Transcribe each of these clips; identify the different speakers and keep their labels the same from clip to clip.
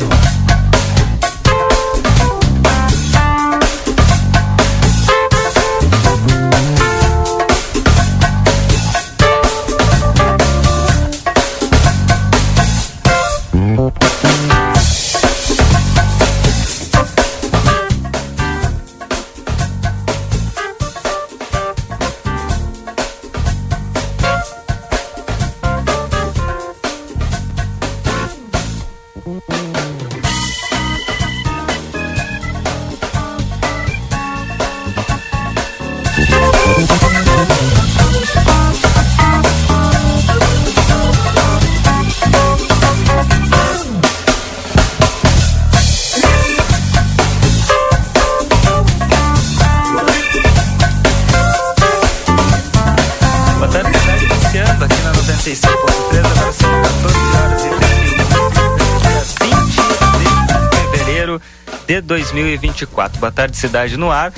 Speaker 1: Thank 2024. Boa tarde, Cidade no Ar.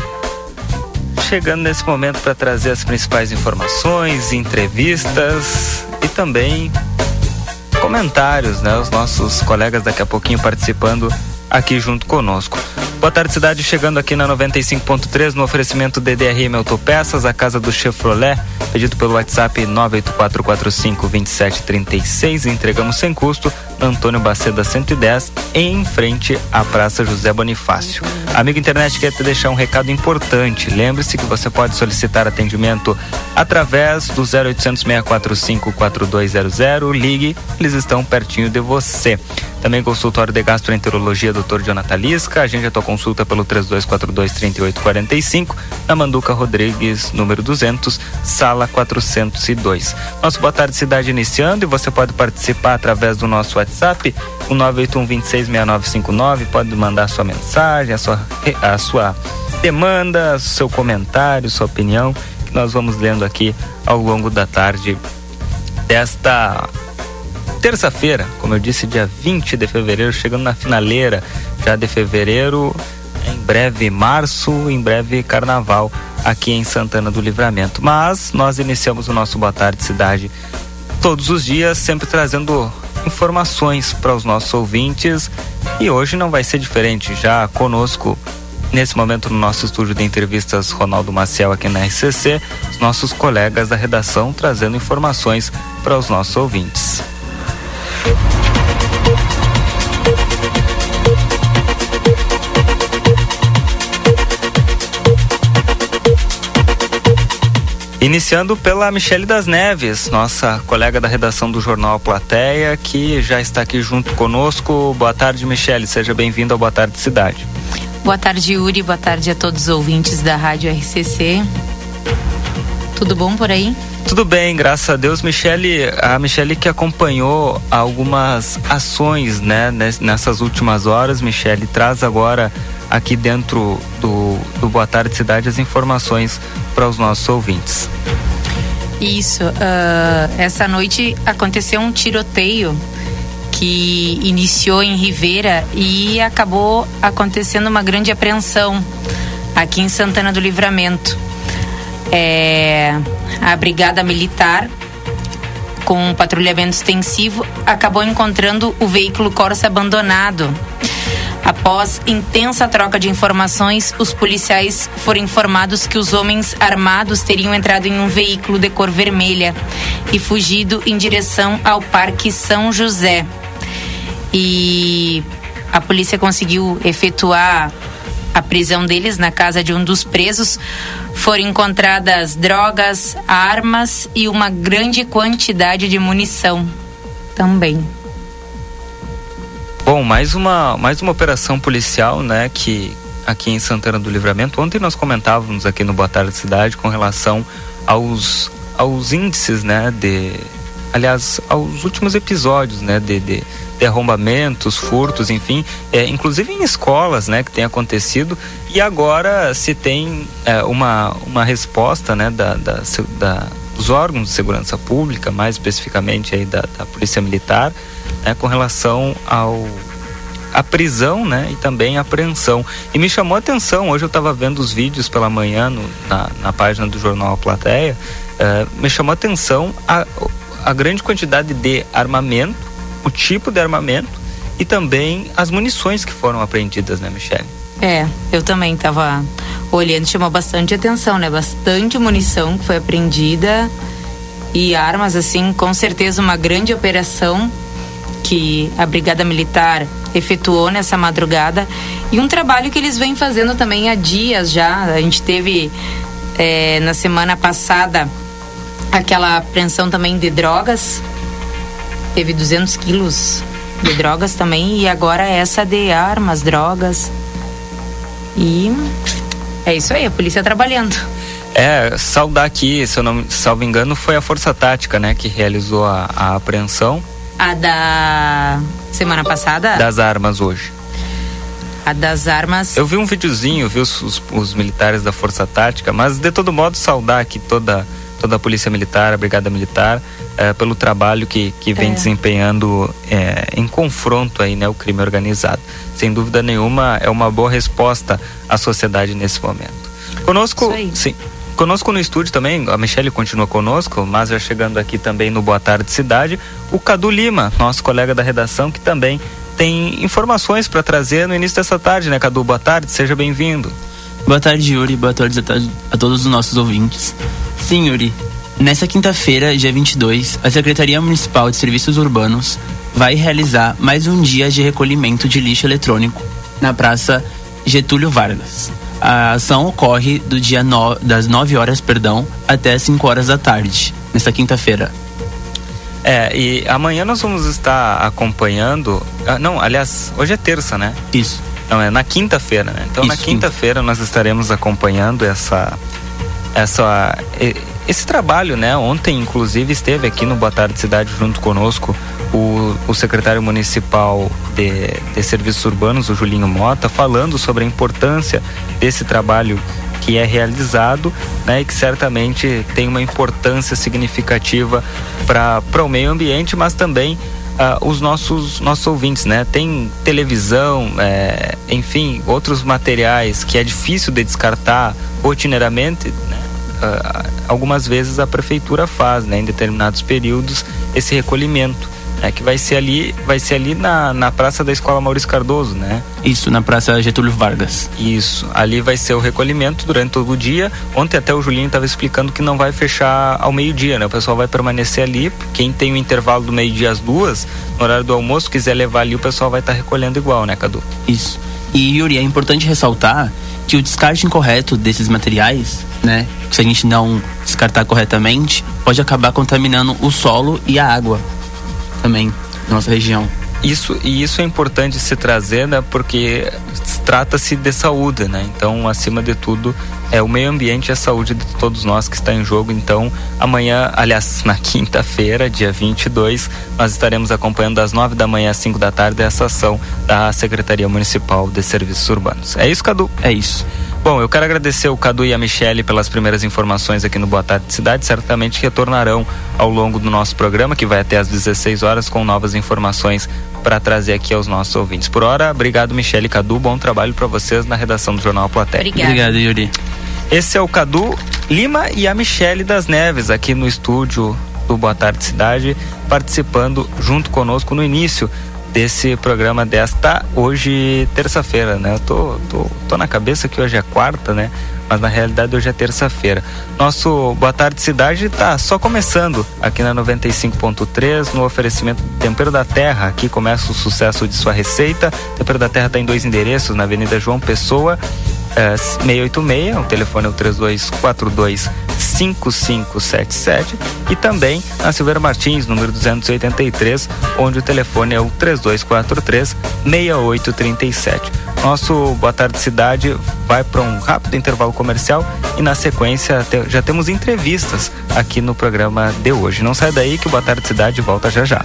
Speaker 1: Chegando nesse momento para trazer as principais informações, entrevistas e também comentários, né? Os nossos colegas daqui a pouquinho participando aqui junto conosco. Boa tarde, cidade. Chegando aqui na 95.3 no oferecimento DDRM Autopeças, a casa do Chevrolet. Pedido pelo WhatsApp 984452736. Entregamos sem custo Antônio Baceda 110, em frente à Praça José Bonifácio. Amigo internet, quer te deixar um recado importante. Lembre-se que você pode solicitar atendimento através do 0800 645 4200. Ligue, eles estão pertinho de você. Também consultório de gastroenterologia Dr. Jonathan Lisca. Agende a tua consulta pelo 3242-3845 na Manduca Rodrigues, número 200, sala 402. Nosso Boa Tarde Cidade iniciando e você pode participar através do nosso WhatsApp, o 981 Pode mandar sua mensagem, a sua, a sua demanda, seu comentário, sua opinião, que nós vamos lendo aqui ao longo da tarde desta terça-feira, como eu disse, dia 20 de fevereiro, chegando na finaleira já de fevereiro, em breve março, em breve carnaval aqui em Santana do Livramento. Mas nós iniciamos o nosso Boa Tarde Cidade todos os dias, sempre trazendo informações para os nossos ouvintes e hoje não vai ser diferente. Já conosco nesse momento no nosso estúdio de entrevistas Ronaldo Maciel aqui na RCC, os nossos colegas da redação trazendo informações para os nossos ouvintes. Iniciando pela Michele das Neves, nossa colega da redação do jornal Plateia, que já está aqui junto conosco. Boa tarde, Michele. Seja bem-vinda ao Boa Tarde Cidade.
Speaker 2: Boa tarde, Yuri. Boa tarde a todos os ouvintes da Rádio RCC. Tudo bom por aí?
Speaker 1: Tudo bem, graças a Deus, Michele. A Michele que acompanhou algumas ações, né, nessas últimas horas. Michele traz agora aqui dentro do, do Boa Tarde Cidade as informações para os nossos ouvintes.
Speaker 2: Isso. Uh, essa noite aconteceu um tiroteio que iniciou em Ribeira e acabou acontecendo uma grande apreensão aqui em Santana do Livramento. É, a Brigada Militar, com um patrulhamento extensivo, acabou encontrando o veículo Corsa abandonado Após intensa troca de informações, os policiais foram informados que os homens armados teriam entrado em um veículo de cor vermelha e fugido em direção ao Parque São José. E a polícia conseguiu efetuar a prisão deles na casa de um dos presos. Foram encontradas drogas, armas e uma grande quantidade de munição também.
Speaker 1: Bom, mais uma, mais uma operação policial, né, que aqui em Santana do Livramento. Ontem nós comentávamos aqui no Boa Tarde Cidade com relação aos, aos índices, né, de aliás, aos últimos episódios, né, de, de, de arrombamentos, furtos, enfim, é, inclusive em escolas, né, que tem acontecido, e agora se tem é, uma, uma resposta, né, da, da, da, dos órgãos de segurança pública, mais especificamente aí da, da Polícia Militar, né, com relação ao a prisão, né, e também a apreensão. E me chamou a atenção, hoje eu estava vendo os vídeos pela manhã no, na, na página do jornal A Plateia, uh, me chamou a atenção a, a grande quantidade de armamento, o tipo de armamento e também as munições que foram apreendidas, né, Michele?
Speaker 2: É, eu também estava olhando, chamou bastante atenção, né? Bastante munição que foi apreendida e armas, assim, com certeza uma grande operação que a Brigada Militar efetuou nessa madrugada e um trabalho que eles vêm fazendo também há dias já. A gente teve é, na semana passada aquela apreensão também de drogas, teve 200 quilos de drogas também e agora essa de armas, drogas. E é isso aí, a polícia trabalhando.
Speaker 1: É, saudar aqui, se eu não salvo engano, foi a Força Tática, né, que realizou a, a apreensão.
Speaker 2: A da semana passada?
Speaker 1: Das armas hoje.
Speaker 2: A das armas.
Speaker 1: Eu vi um videozinho, vi os, os, os militares da Força Tática, mas de todo modo saudar aqui toda, toda a Polícia Militar, a Brigada Militar, é, pelo trabalho que, que vem é. desempenhando é, em confronto aí, né, o crime organizado. Sem dúvida nenhuma, é uma boa resposta à sociedade nesse momento. Conosco, sim. Conosco no estúdio também, a Michelle continua conosco, mas já chegando aqui também no Boa Tarde Cidade, o Cadu Lima, nosso colega da redação, que também tem informações para trazer no início dessa tarde, né, Cadu? Boa tarde, seja bem-vindo.
Speaker 3: Boa tarde, Yuri. Boa tarde a todos os nossos ouvintes. Sim, Yuri. Nessa quinta-feira, dia 22, a Secretaria Municipal de Serviços Urbanos vai realizar mais um dia de recolhimento de lixo eletrônico na Praça Getúlio Vargas. A ação ocorre do dia no, das 9 horas, perdão, até 5 horas da tarde, nesta quinta-feira.
Speaker 1: É, e amanhã nós vamos estar acompanhando. Ah, não, aliás, hoje é terça, né?
Speaker 3: Isso.
Speaker 1: Não, é na quinta-feira, né? Então Isso, na quinta-feira quinta. nós estaremos acompanhando essa. Essa esse trabalho, né? Ontem, inclusive, esteve aqui no Boa Tarde Cidade junto conosco o, o secretário municipal de, de Serviços Urbanos, o Julinho Mota, falando sobre a importância desse trabalho que é realizado né, e que certamente tem uma importância significativa para o meio ambiente, mas também uh, os nossos, nossos ouvintes. Né? Tem televisão, é, enfim, outros materiais que é difícil de descartar rotineiramente. Né? Algumas vezes a prefeitura faz, né, em determinados períodos, esse recolhimento é que vai ser ali, vai ser ali na, na Praça da Escola Maurício Cardoso, né?
Speaker 3: Isso, na Praça Getúlio Vargas.
Speaker 1: Isso, ali vai ser o recolhimento durante todo o dia. Ontem até o Julinho estava explicando que não vai fechar ao meio-dia, né? O pessoal vai permanecer ali. Quem tem o intervalo do meio-dia às duas, no horário do almoço, quiser levar ali, o pessoal vai estar tá recolhendo igual, né, Cadu?
Speaker 3: Isso. E Yuri, é importante ressaltar que o descarte incorreto desses materiais, né, se a gente não descartar corretamente, pode acabar contaminando o solo e a água também na nossa região.
Speaker 1: Isso, e isso é importante se trazer, né, porque trata-se de saúde, né? Então, acima de tudo, é o meio ambiente e a saúde de todos nós que está em jogo. Então, amanhã, aliás, na quinta-feira, dia 22, nós estaremos acompanhando das 9 da manhã às 5 da tarde essa ação da Secretaria Municipal de Serviços Urbanos. É isso, Cadu?
Speaker 3: É isso.
Speaker 1: Bom, eu quero agradecer o Cadu e a Michele pelas primeiras informações aqui no Boa Tarde Cidade. Certamente retornarão ao longo do nosso programa, que vai até às 16 horas, com novas informações para trazer aqui aos nossos ouvintes. Por hora, obrigado, Michele e Cadu. Bom trabalho para vocês na redação do Jornal Platéia.
Speaker 3: Obrigada. Obrigado, Yuri.
Speaker 1: Esse é o Cadu Lima e a Michele das Neves, aqui no estúdio do Boa Tarde Cidade, participando junto conosco no início desse programa desta hoje terça-feira, né? Eu tô, tô, tô na cabeça que hoje é quarta, né? Mas na realidade hoje é terça-feira. Nosso Boa Tarde Cidade tá só começando aqui na 95.3 no oferecimento Tempero da Terra. Aqui começa o sucesso de sua receita. Tempero da Terra está em dois endereços, na Avenida João Pessoa é, 686, o telefone é o 3242 5577 e também na Silveira Martins, número 283, onde o telefone é o 3243 6837. Nosso Boa Tarde Cidade vai para um rápido intervalo comercial e na sequência já temos entrevistas aqui no programa de hoje. Não sai daí que o Boa Tarde Cidade volta já já.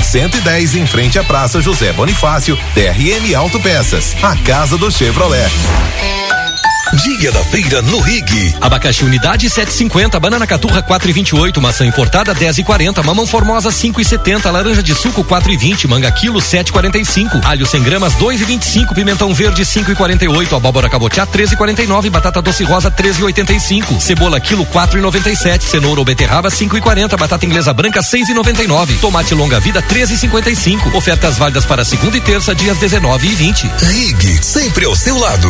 Speaker 4: 110 em frente à Praça José Bonifácio, DRM Autopeças, a casa do Chevrolet.
Speaker 5: Dia da feira no Rig.
Speaker 6: Abacaxi unidade 7,50, banana caturra 4,28, maçã importada 10,40, mamão formosa 5,70, laranja de suco 4,20, manga quilo 7,45, alho 100 gramas 2,25, pimentão verde 5,48, abóbora cabotiá 13,49, batata doce rosa 13,85, cebola quilo 4,97, cenoura ou beterraba 5,40, batata inglesa branca 6,99, tomate longa vida 13,55. Ofertas válidas para segunda e terça dias 19 e 20.
Speaker 5: Rig, sempre ao seu lado.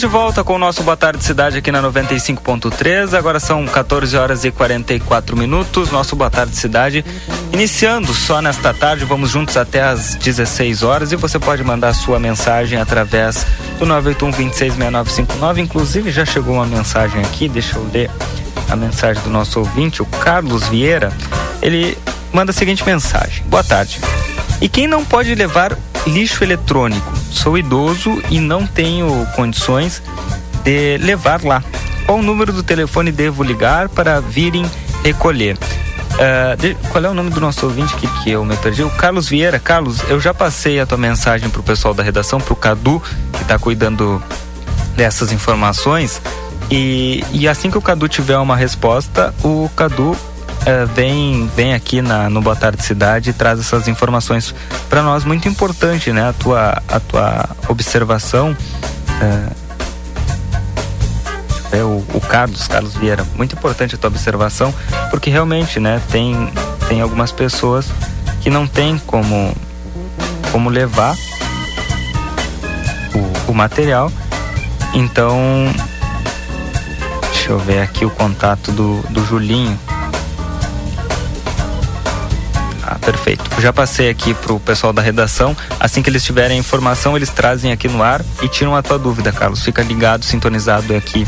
Speaker 1: Estamos de volta com o nosso Boa Tarde Cidade aqui na 95.3. Agora são 14 horas e 44 minutos. Nosso Boa Tarde Cidade iniciando só nesta tarde. Vamos juntos até às 16 horas e você pode mandar sua mensagem através do 981 266959. Inclusive já chegou uma mensagem aqui, deixa eu ler a mensagem do nosso ouvinte, o Carlos Vieira. Ele manda a seguinte mensagem: Boa tarde. E quem não pode levar lixo eletrônico? Sou idoso e não tenho condições de levar lá. Qual o número do telefone devo ligar para virem recolher? Uh, de, qual é o nome do nosso ouvinte que, eu me perdi? O Carlos Vieira. Carlos, eu já passei a tua mensagem para o pessoal da redação, para o Cadu, que está cuidando dessas informações. E, e assim que o Cadu tiver uma resposta, o Cadu uh, vem, vem aqui na, no Boa Tarde Cidade e traz essas informações para nós muito importante, né? A tua, a tua observação. Uh, é o, o, Carlos, Carlos Vieira, muito importante a tua observação, porque realmente, né, tem, tem algumas pessoas que não tem como, como levar o, o material. Então, deixa eu ver aqui o contato do, do Julinho. Perfeito. Já passei aqui pro pessoal da redação. Assim que eles tiverem a informação, eles trazem aqui no ar e tiram a tua dúvida, Carlos. Fica ligado, sintonizado aqui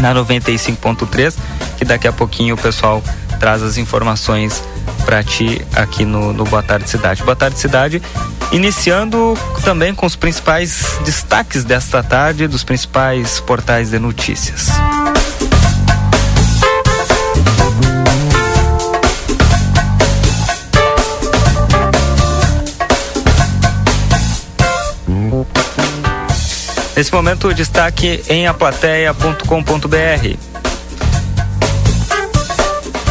Speaker 1: na 95.3, que daqui a pouquinho o pessoal traz as informações para ti aqui no, no Boa Tarde Cidade. Boa Tarde Cidade, iniciando também com os principais destaques desta tarde dos principais portais de notícias. Nesse momento, o destaque em aplateia.com.br.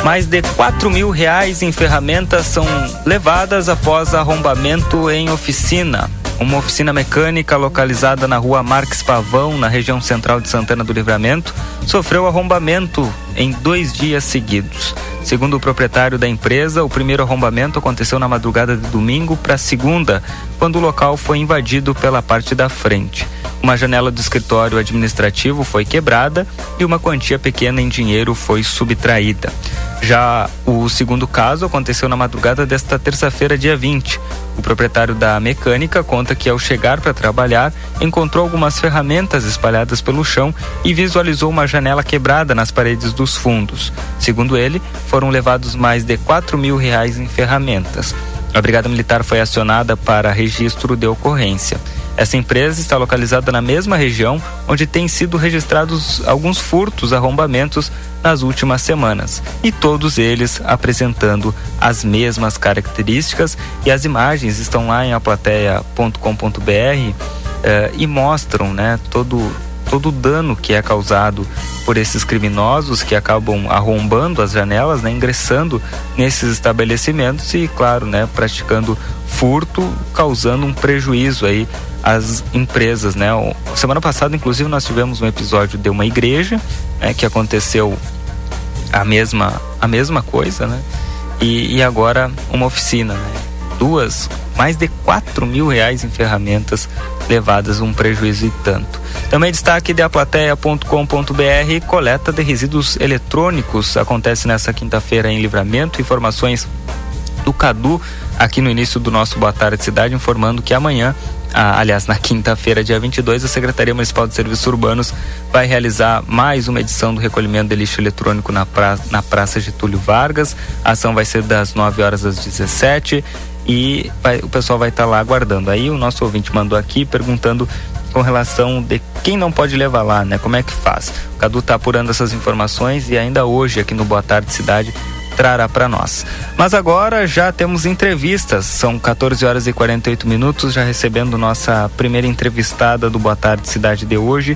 Speaker 1: Mais de 4 mil reais em ferramentas são levadas após arrombamento em oficina. Uma oficina mecânica localizada na rua Marques Pavão, na região central de Santana do Livramento, sofreu arrombamento em dois dias seguidos. Segundo o proprietário da empresa, o primeiro arrombamento aconteceu na madrugada de domingo para segunda, quando o local foi invadido pela parte da frente. Uma janela do escritório administrativo foi quebrada e uma quantia pequena em dinheiro foi subtraída. Já o segundo caso aconteceu na madrugada desta terça-feira, dia 20. O proprietário da mecânica conta que, ao chegar para trabalhar, encontrou algumas ferramentas espalhadas pelo chão e visualizou uma janela quebrada nas paredes dos fundos. Segundo ele, foram levados mais de 4 mil reais em ferramentas. A Brigada Militar foi acionada para registro de ocorrência. Essa empresa está localizada na mesma região onde têm sido registrados alguns furtos, arrombamentos nas últimas semanas, e todos eles apresentando as mesmas características e as imagens estão lá em aplateia.com.br eh, e mostram, né, todo todo o dano que é causado por esses criminosos que acabam arrombando as janelas, né, ingressando nesses estabelecimentos e, claro, né, praticando furto, causando um prejuízo aí às empresas, né? Semana passada, inclusive, nós tivemos um episódio de uma igreja, né, que aconteceu a mesma a mesma coisa, né? E, e agora uma oficina, né? Duas, mais de 4 mil reais em ferramentas levadas um prejuízo e tanto. Também destaque de aplateia.com.br, coleta de resíduos eletrônicos acontece nessa quinta-feira em Livramento. Informações do Cadu aqui no início do nosso Boa Tarde Cidade, informando que amanhã ah, aliás, na quinta-feira, dia 22, a Secretaria Municipal de Serviços Urbanos vai realizar mais uma edição do recolhimento de lixo eletrônico na, pra, na Praça Getúlio Vargas. A ação vai ser das 9 horas às 17 e vai, o pessoal vai estar tá lá aguardando. Aí o nosso ouvinte mandou aqui perguntando com relação de quem não pode levar lá, né? Como é que faz? O Cadu está apurando essas informações e ainda hoje aqui no Boa Tarde Cidade trará para nós. Mas agora já temos entrevistas, são 14 horas e 48 minutos, já recebendo nossa primeira entrevistada do Boa Tarde Cidade de hoje.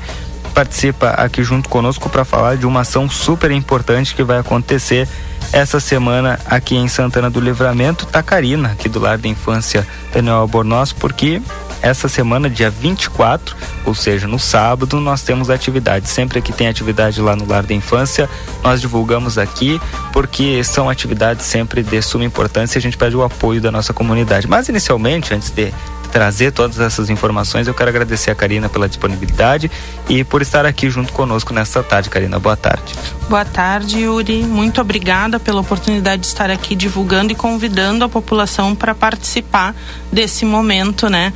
Speaker 1: Participa aqui junto conosco para falar de uma ação super importante que vai acontecer essa semana aqui em Santana do Livramento, Tacarina, aqui do Lar da Infância Daniel Albornoz, porque essa semana, dia 24, ou seja, no sábado, nós temos atividade. Sempre que tem atividade lá no Lar da Infância, nós divulgamos aqui, porque são atividades sempre de suma importância e a gente pede o apoio da nossa comunidade. Mas inicialmente, antes de trazer todas essas informações. Eu quero agradecer a Karina pela disponibilidade e por estar aqui junto conosco nesta tarde, Karina. Boa tarde.
Speaker 7: Boa tarde, Yuri. Muito obrigada pela oportunidade de estar aqui divulgando e convidando a população para participar desse momento, né?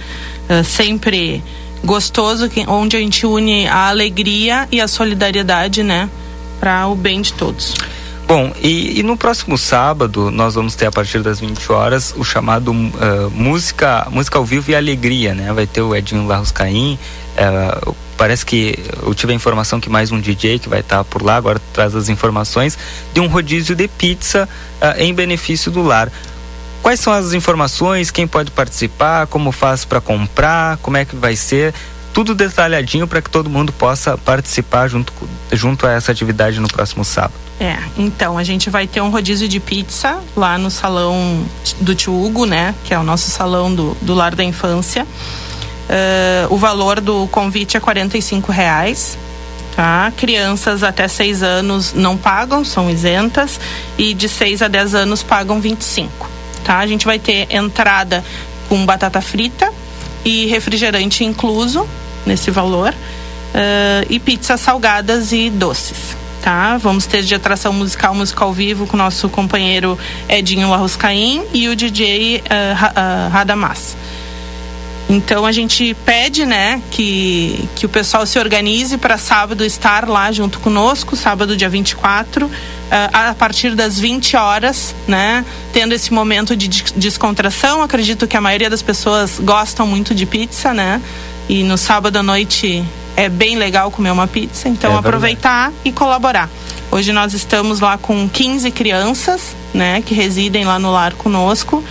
Speaker 7: Uh, sempre gostoso, onde a gente une a alegria e a solidariedade, né? Para o bem de todos.
Speaker 1: Bom, e, e, no próximo sábado nós vamos ter a partir das 20 horas o chamado uh, música música ao vivo e alegria, né? Vai ter o Edinho Larros Caim, uh, parece que eu tive a informação que mais um DJ que vai estar tá por lá agora traz as informações de um rodízio de pizza uh, em benefício do lar. Quais são as informações? Quem pode participar? Como faz para comprar? Como é que vai ser? Tudo detalhadinho para que todo mundo possa participar junto, junto a essa atividade no próximo sábado.
Speaker 7: É, então a gente vai ter um rodízio de pizza lá no salão do Tio Hugo, né? Que é o nosso salão do, do Lar da Infância. Uh, o valor do convite é R$ reais. Tá? Crianças até 6 anos não pagam, são isentas, e de 6 a 10 anos pagam 25. tá? A gente vai ter entrada com batata frita e refrigerante incluso nesse valor uh, e pizzas salgadas e doces. Tá? Vamos ter de atração musical, musical ao vivo com nosso companheiro Edinho Larroscaim e o DJ uh, uh, Radamas. Então a gente pede, né, que, que o pessoal se organize para sábado estar lá junto conosco, sábado dia 24, uh, a partir das 20 horas, né, tendo esse momento de descontração. Acredito que a maioria das pessoas gostam muito de pizza, né? E no sábado à noite é bem legal comer uma pizza, então é aproveitar e colaborar. Hoje nós estamos lá com 15 crianças, né, que residem lá no lar conosco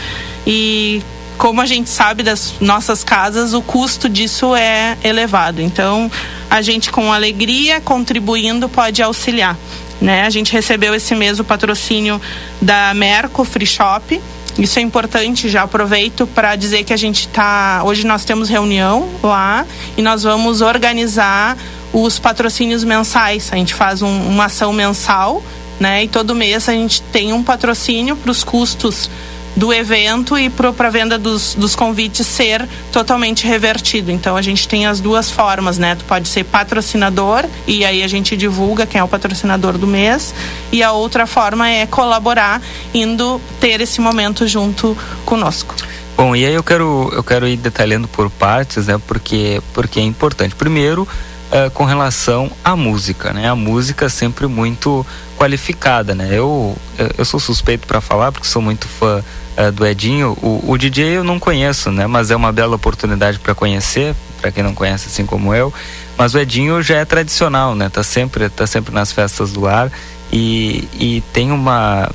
Speaker 7: e como a gente sabe das nossas casas, o custo disso é elevado. Então, a gente com alegria, contribuindo, pode auxiliar. Né? A gente recebeu esse mês o patrocínio da Merco Free Shop. Isso é importante, já aproveito para dizer que a gente está. Hoje nós temos reunião lá e nós vamos organizar os patrocínios mensais. A gente faz um, uma ação mensal, né? E todo mês a gente tem um patrocínio para os custos do evento e para venda dos, dos convites ser totalmente revertido. Então a gente tem as duas formas, né? Tu pode ser patrocinador e aí a gente divulga quem é o patrocinador do mês e a outra forma é colaborar indo ter esse momento junto conosco.
Speaker 1: Bom, e aí eu quero eu quero ir detalhando por partes, né? Porque porque é importante. Primeiro, uh, com relação à música, né? A música sempre muito qualificada, né? Eu eu sou suspeito para falar porque sou muito fã uh, do Edinho. O, o, DJ eu não conheço, né? Mas é uma bela oportunidade para conhecer, para quem não conhece assim como eu. Mas o Edinho já é tradicional, né? Tá sempre, tá sempre nas festas do ar e, e tem uma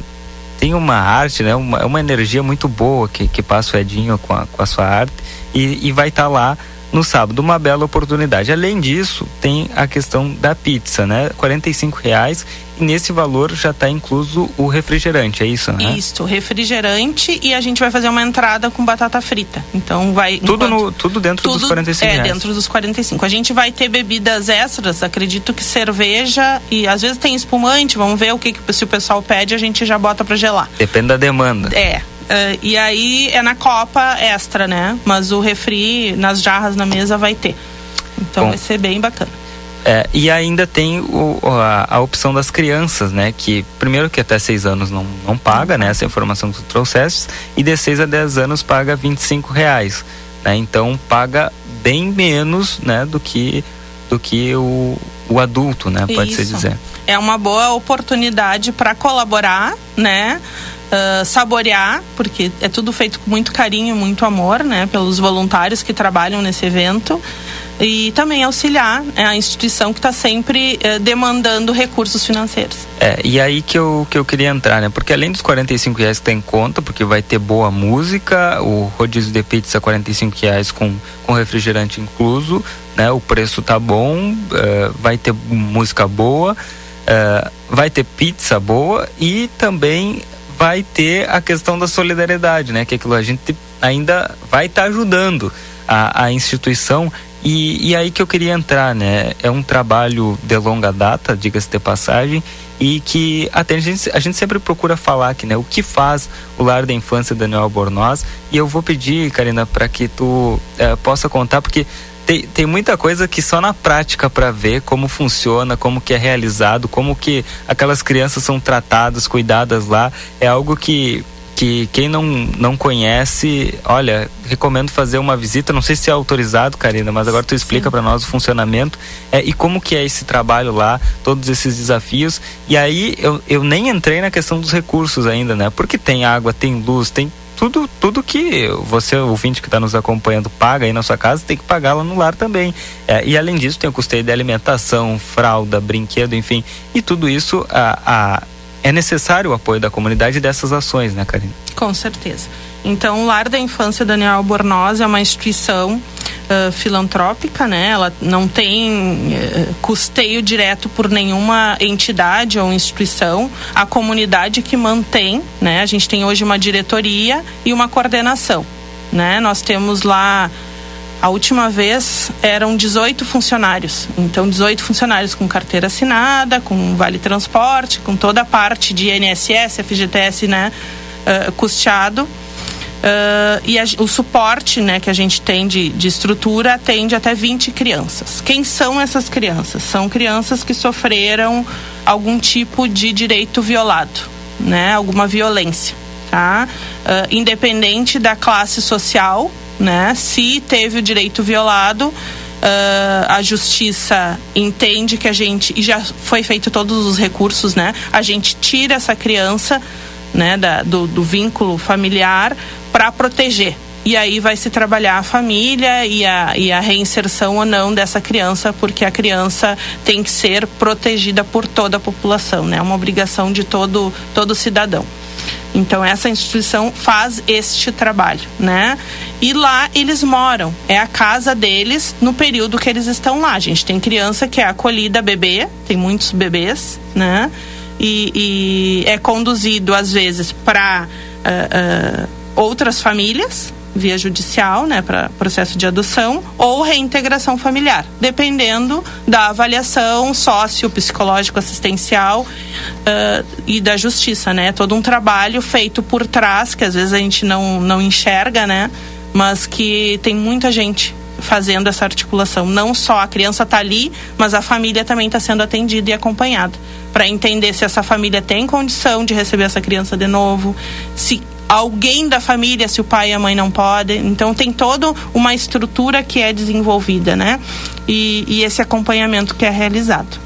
Speaker 1: tem uma arte, né? Uma, uma energia muito boa que, que passa o Edinho com a, com a sua arte e, e vai estar tá lá no sábado, uma bela oportunidade. Além disso, tem a questão da pizza, né? R$ reais e nesse valor já está incluso o refrigerante, é isso, né?
Speaker 7: Isso, refrigerante e a gente vai fazer uma entrada com batata frita. Então vai
Speaker 1: tudo enquanto, no tudo dentro tudo dos 45
Speaker 7: é,
Speaker 1: reais.
Speaker 7: dentro dos 45. A gente vai ter bebidas extras, acredito que cerveja e às vezes tem espumante, vamos ver o que, que se o pessoal pede, a gente já bota para gelar.
Speaker 1: Depende da demanda.
Speaker 7: É, Uh, e aí é na copa extra, né? Mas o refri nas jarras na mesa vai ter. Então Bom, vai ser bem bacana.
Speaker 1: É, e ainda tem o, a, a, opção das crianças, né? Que primeiro que até 6 anos não, não paga, né? Essa informação que tu trouxeste. E de 6 a 10 anos paga 25 reais. Né? Então paga bem menos né, do que, do que o, o adulto, né? Pode-se dizer.
Speaker 7: É uma boa oportunidade para colaborar, né? Uh, saborear, porque é tudo feito com muito carinho, muito amor, né, pelos voluntários que trabalham nesse evento e também auxiliar né, a instituição que está sempre uh, demandando recursos financeiros.
Speaker 1: É, e aí que eu, que eu queria entrar, né? Porque além dos 45 reais que tem conta, porque vai ter boa música, o rodízio de pizza 45 reais com, com refrigerante incluso, né? O preço tá bom, uh, vai ter música boa, uh, vai ter pizza boa e também vai ter a questão da solidariedade, né? Que aquilo a gente ainda vai estar tá ajudando a, a instituição e, e, aí que eu queria entrar, né? É um trabalho de longa data, diga-se de passagem, e que até a gente, a gente sempre procura falar aqui, né? O que faz o Lar da Infância Daniel Albornoz. E eu vou pedir, Karina, para que tu é, possa contar, porque tem, tem muita coisa que só na prática para ver como funciona, como que é realizado, como que aquelas crianças são tratadas, cuidadas lá. É algo que que quem não, não conhece, olha, recomendo fazer uma visita. Não sei se é autorizado, Karina, mas agora tu explica para nós o funcionamento é, e como que é esse trabalho lá, todos esses desafios. E aí eu, eu nem entrei na questão dos recursos ainda, né? Porque tem água, tem luz, tem tudo, tudo que você, ouvinte que está nos acompanhando, paga aí na sua casa, tem que pagar lá no lar também. É, e além disso, tem o custeio de alimentação, fralda, brinquedo, enfim. E tudo isso a, a, é necessário o apoio da comunidade dessas ações, né, Karine?
Speaker 7: Com certeza. Então, o Lar da Infância Daniel Albornoz é uma instituição uh, filantrópica, né? Ela não tem uh, custeio direto por nenhuma entidade ou instituição. A comunidade que mantém, né? A gente tem hoje uma diretoria e uma coordenação, né? Nós temos lá a última vez eram 18 funcionários. Então, 18 funcionários com carteira assinada, com vale transporte, com toda a parte de INSS, FGTS, né? uh, custeado. Uh, e a, o suporte né, que a gente tem de, de estrutura atende até 20 crianças. Quem são essas crianças? São crianças que sofreram algum tipo de direito violado, né, alguma violência. Tá? Uh, independente da classe social, né, se teve o direito violado, Uh, a justiça entende que a gente e já foi feito todos os recursos, né? A gente tira essa criança, né, da, do, do vínculo familiar para proteger. E aí vai se trabalhar a família e a, e a reinserção ou não dessa criança, porque a criança tem que ser protegida por toda a população, né? É uma obrigação de todo, todo cidadão. Então essa instituição faz este trabalho, né? E lá eles moram, é a casa deles no período que eles estão lá. A gente tem criança que é acolhida bebê, tem muitos bebês, né? E, e é conduzido às vezes para uh, uh, outras famílias via judicial, né, para processo de adoção ou reintegração familiar, dependendo da avaliação sócio, psicológico, assistencial uh, e da justiça, né? Todo um trabalho feito por trás que às vezes a gente não não enxerga, né? Mas que tem muita gente fazendo essa articulação. Não só a criança está ali, mas a família também está sendo atendida e acompanhada para entender se essa família tem condição de receber essa criança de novo, se alguém da família, se o pai e a mãe não podem. Então tem toda uma estrutura que é desenvolvida, né? E, e esse acompanhamento que é realizado.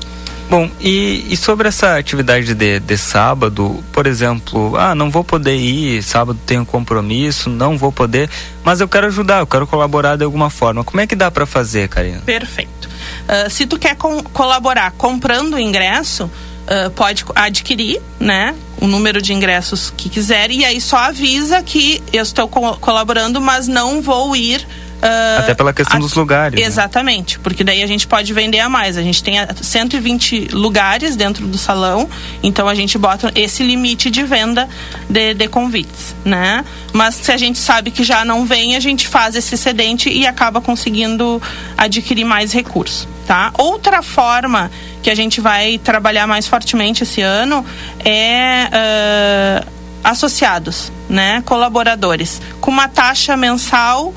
Speaker 1: Bom, e, e, sobre essa atividade de, de sábado, por exemplo, ah, não vou poder ir, sábado tenho compromisso, não vou poder, mas eu quero ajudar, eu quero colaborar de alguma forma. Como é que dá para fazer, Karina?
Speaker 7: Perfeito. Uh, se tu quer com, colaborar comprando o ingresso, uh, pode adquirir, né? O número de ingressos que quiser e aí só avisa que eu estou co colaborando, mas não vou ir
Speaker 1: Uh, Até pela questão a, dos lugares.
Speaker 7: Né? Exatamente, né? porque daí a gente pode vender a mais. A gente tem 120 lugares dentro do salão, então a gente bota esse limite de venda de, de convites, né? Mas se a gente sabe que já não vem, a gente faz esse excedente e acaba conseguindo adquirir mais recursos, tá? Outra forma que a gente vai trabalhar mais fortemente esse ano é uh, associados, né? Colaboradores, com uma taxa mensal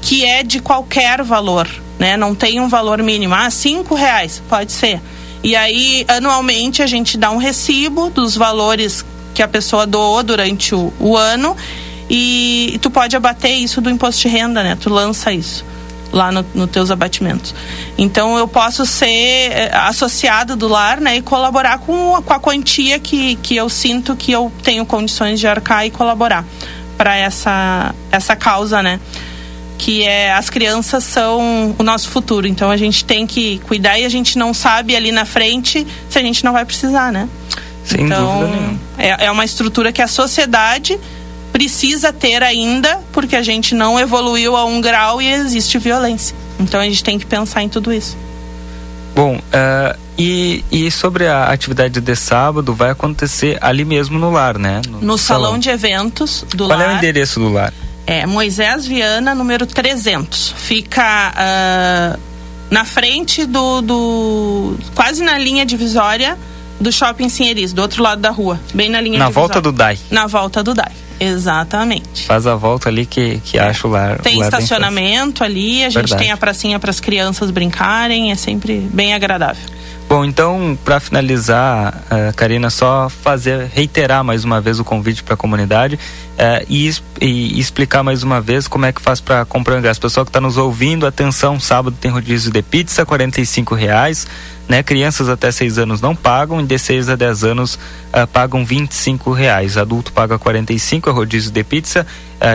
Speaker 7: que é de qualquer valor, né? Não tem um valor mínimo. Ah, cinco reais, pode ser. E aí, anualmente, a gente dá um recibo dos valores que a pessoa doou durante o, o ano e, tu pode abater isso do imposto de renda, né? Tu lança isso lá nos no teus abatimentos. Então eu posso ser eh, associado do lar, né, e colaborar com, com a quantia que, que eu sinto que eu tenho condições de arcar e colaborar para essa essa causa, né? Que é as crianças são o nosso futuro. Então a gente tem que cuidar e a gente não sabe ali na frente se a gente não vai precisar, né?
Speaker 1: Sem então, dúvida nenhuma.
Speaker 7: É, é uma estrutura que a sociedade precisa ter ainda, porque a gente não evoluiu a um grau e existe violência. Então a gente tem que pensar em tudo isso.
Speaker 1: Bom, uh, e, e sobre a atividade de sábado, vai acontecer ali mesmo no lar, né?
Speaker 7: No, no salão. salão. de eventos do
Speaker 1: Qual
Speaker 7: lar.
Speaker 1: Qual é o endereço do lar?
Speaker 7: É Moisés Viana, número 300. Fica uh, na frente do, do. quase na linha divisória do shopping Sinheris, do outro lado da rua. Bem na linha
Speaker 1: Na
Speaker 7: divisória.
Speaker 1: volta do DAI.
Speaker 7: Na volta do DAI. Exatamente.
Speaker 1: Faz a volta ali que, que acho lá.
Speaker 7: Tem
Speaker 1: lá
Speaker 7: estacionamento ali, a gente Verdade. tem a pracinha para as crianças brincarem, é sempre bem agradável.
Speaker 1: Bom, então, para finalizar, uh, Karina, só fazer, reiterar mais uma vez o convite para a comunidade uh, e, e, explicar mais uma vez como é que faz para comprar o ingresso. Pessoal que está nos ouvindo, atenção, sábado tem rodízio de pizza, R$ reais, né? Crianças até 6 anos não pagam e de 6 a 10 anos uh, pagam R$ reais. Adulto paga 45 é rodízio de pizza,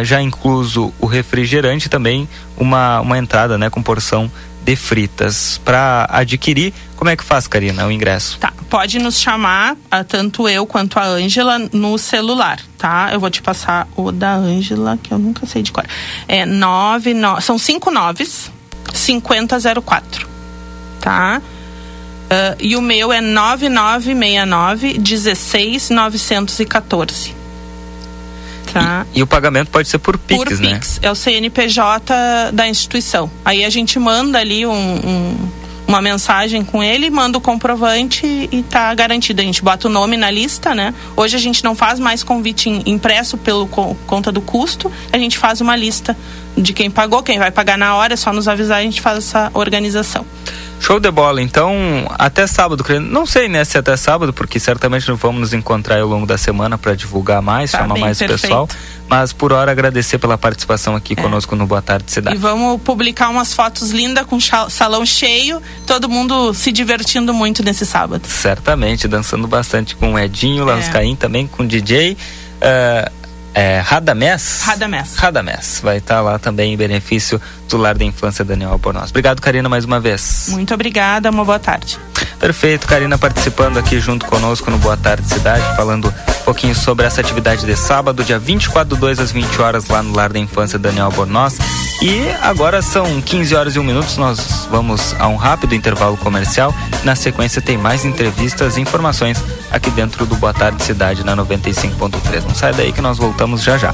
Speaker 1: já incluso o refrigerante também uma, uma entrada, né, com porção de fritas. Para adquirir, como é que faz, Karina, o ingresso?
Speaker 7: Tá, pode nos chamar, a, tanto eu quanto a Ângela, no celular, tá? Eu vou te passar o da Ângela, que eu nunca sei de cor. É nove, no, são cinco noves, 5004, tá? Uh, e o meu é 9969 16914.
Speaker 1: Tá. E, e, o pagamento pode ser por Pix,
Speaker 7: por
Speaker 1: né?
Speaker 7: Pix, é o CNPJ da instituição. Aí a gente manda ali um, um, uma mensagem com ele, manda o comprovante e tá garantido. A gente bota o nome na lista, né? Hoje a gente não faz mais convite impresso pelo conta do custo, a gente faz uma lista de quem pagou, quem vai pagar na hora, é só nos avisar, a gente faz essa organização.
Speaker 1: Show de bola. Então, até sábado, não sei né, se até sábado, porque certamente não vamos nos encontrar ao longo da semana para divulgar mais, tá chamar bem, mais o pessoal. Mas por hora agradecer pela participação aqui é. conosco no Boa Tarde Cidade.
Speaker 7: E vamos publicar umas fotos lindas com salão cheio, todo mundo se divertindo muito nesse sábado.
Speaker 1: Certamente, dançando bastante com o Edinho, é. Lascaim também, com o DJ. Uh, é, Radamés?
Speaker 7: Radamés.
Speaker 1: Radamés. Vai estar tá lá também em benefício do Lar da Infância Daniel Albornoz. Obrigado, Karina, mais uma vez.
Speaker 7: Muito obrigada, uma boa tarde.
Speaker 1: Perfeito, Karina participando aqui junto conosco no Boa Tarde Cidade, falando um pouquinho sobre essa atividade de sábado, dia 24 do 2 às 20 horas, lá no Lar da Infância Daniel Albornoz. E agora são 15 horas e um minuto, nós vamos a um rápido intervalo comercial. Na sequência tem mais entrevistas e informações aqui dentro do Boa Tarde Cidade na 95.3. Não sai daí que nós voltamos já já.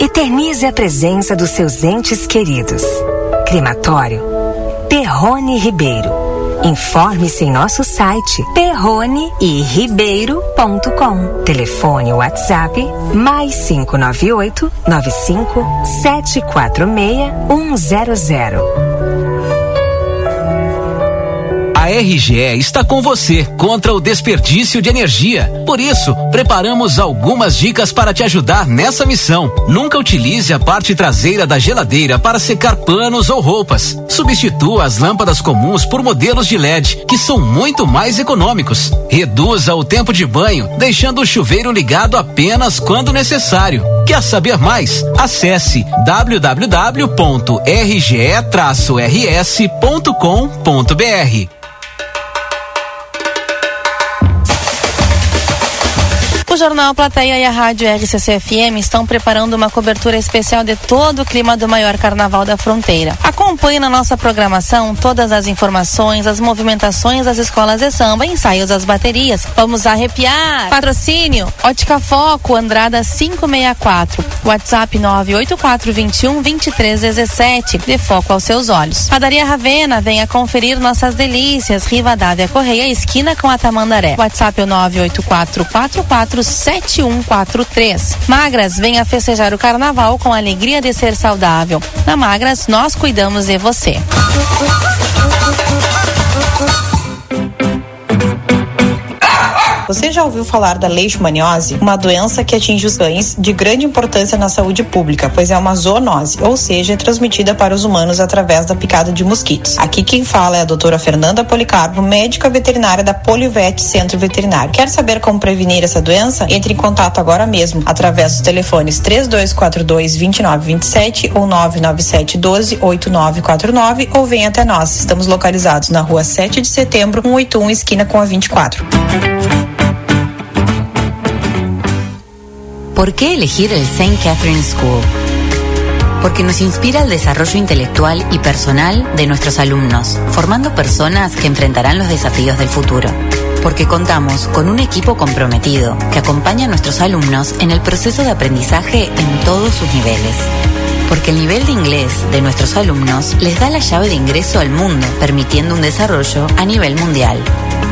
Speaker 8: Eternize a presença dos seus entes queridos. Crematório Perrone Ribeiro. Informe-se em nosso site perrone-ribeiro.com. Telefone WhatsApp mais 598 95 746 100.
Speaker 9: A RGE está com você contra o desperdício de energia. Por isso, preparamos algumas dicas para te ajudar nessa missão. Nunca utilize a parte traseira da geladeira para secar panos ou roupas. Substitua as lâmpadas comuns por modelos de LED, que são muito mais econômicos. Reduza o tempo de banho, deixando o chuveiro ligado apenas quando necessário. Quer saber mais? Acesse www.rge-rs.com.br.
Speaker 10: O Jornal Plateia e a Rádio RCC-FM estão preparando uma cobertura especial de todo o clima do maior carnaval da fronteira. Acompanhe na nossa programação todas as informações, as movimentações das escolas de samba, ensaios das baterias. Vamos arrepiar! Patrocínio: Ótica Foco, Andrada 564. WhatsApp 98421 2317. De foco aos seus olhos. Padaria Ravena, venha conferir nossas delícias. Riva Dávia Correia, esquina com a Tamandaré. WhatsApp é 98444 7143. Magras, venha festejar o carnaval com a alegria de ser saudável. Na Magras, nós cuidamos de você.
Speaker 11: Você já ouviu falar da leishmaniose? Uma doença que atinge os cães de grande importância na saúde pública, pois é uma zoonose, ou seja, é transmitida para os humanos através da picada de mosquitos. Aqui quem fala é a doutora Fernanda Policarpo, médica veterinária da Polivete Centro Veterinário. Quer saber como prevenir essa doença? Entre em contato agora mesmo através dos telefones 3242 2927 ou 997 12 8949 ou venha até nós. Estamos localizados na rua 7 de setembro, 181, esquina com a 24.
Speaker 12: ¿Por qué elegir el St. Catherine School? Porque nos inspira el desarrollo intelectual y personal de nuestros alumnos, formando personas que enfrentarán los desafíos del futuro. Porque contamos con un equipo comprometido que acompaña a nuestros alumnos en el proceso de aprendizaje en todos sus niveles. Porque el nivel de inglés de nuestros alumnos les da la llave de ingreso al mundo, permitiendo un desarrollo a nivel mundial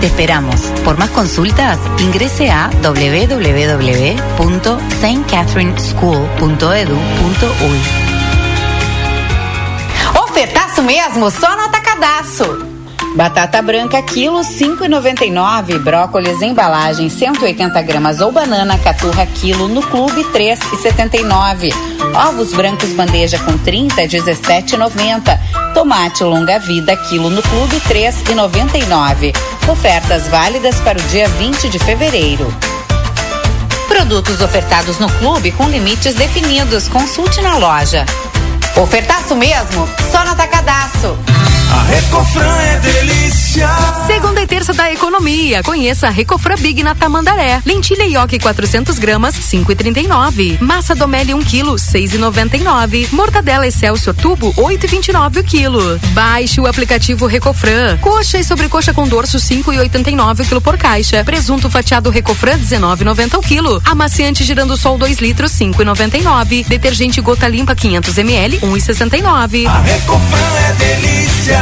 Speaker 12: Te esperamos. Por más consultas, ingrese a www.stcatherineschool.edu.uy.
Speaker 13: Ofertaço mesmo, só no atacadaço. Batata branca, quilo 5,99. Brócolis embalagem 180 gramas ou banana caturra, quilo no clube 3,79. Ovos brancos bandeja com 30, 17,90. Tomate longa vida, quilo no clube 3,99. Ofertas válidas para o dia 20 de fevereiro. Produtos ofertados no clube com limites definidos. Consulte na loja. Ofertaço mesmo? Só no Atacadaço.
Speaker 14: A Recofran é delícia.
Speaker 15: Segunda e terça da economia. Conheça a Recofran Big na Tamandaré. Lentilha Ioki 400 gramas, 5,39. Massa Domelli 1 kg, 6,99. Mortadela Excelsior Tubo, 8,29 o quilo. Baixe o aplicativo Recofran. Coxa e sobrecoxa com dorso, 5,89 o quilo por caixa. Presunto fatiado Recofran, 19,90 o quilo. Amaciante girando sol 2 litros, 5,99. Detergente gota limpa 500 ml, 1,69.
Speaker 14: A Recofran é delícia.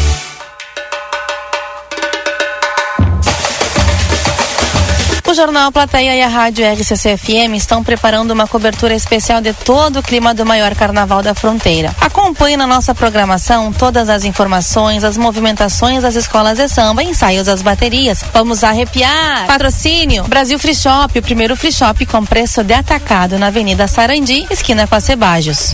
Speaker 10: O Jornal Plateia e a Rádio RCC-FM estão preparando uma cobertura especial de todo o clima do maior carnaval da fronteira. Acompanhe na nossa programação todas as informações, as movimentações das escolas de samba, ensaios das baterias. Vamos arrepiar! Patrocínio Brasil Free Shop, o primeiro free shop com preço de atacado na Avenida Sarandi, esquina com a Cebajos.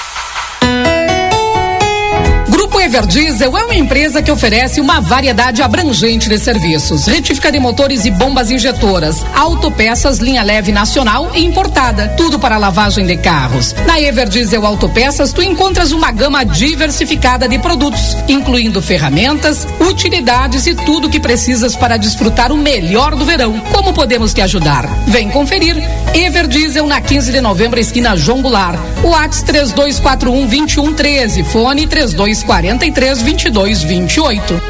Speaker 16: Everdiesel é uma empresa que oferece uma variedade abrangente de serviços: retífica de motores e bombas injetoras, autopeças, linha leve nacional e importada, tudo para lavagem de carros. Na Everdiesel Autopeças, tu encontras uma gama diversificada de produtos, incluindo ferramentas, utilidades e tudo que precisas para desfrutar o melhor do verão. Como podemos te ajudar? Vem conferir. Everdiesel na 15 de novembro, esquina João Goulart. WhatsApp 3241 2113, fone 3243 22 28.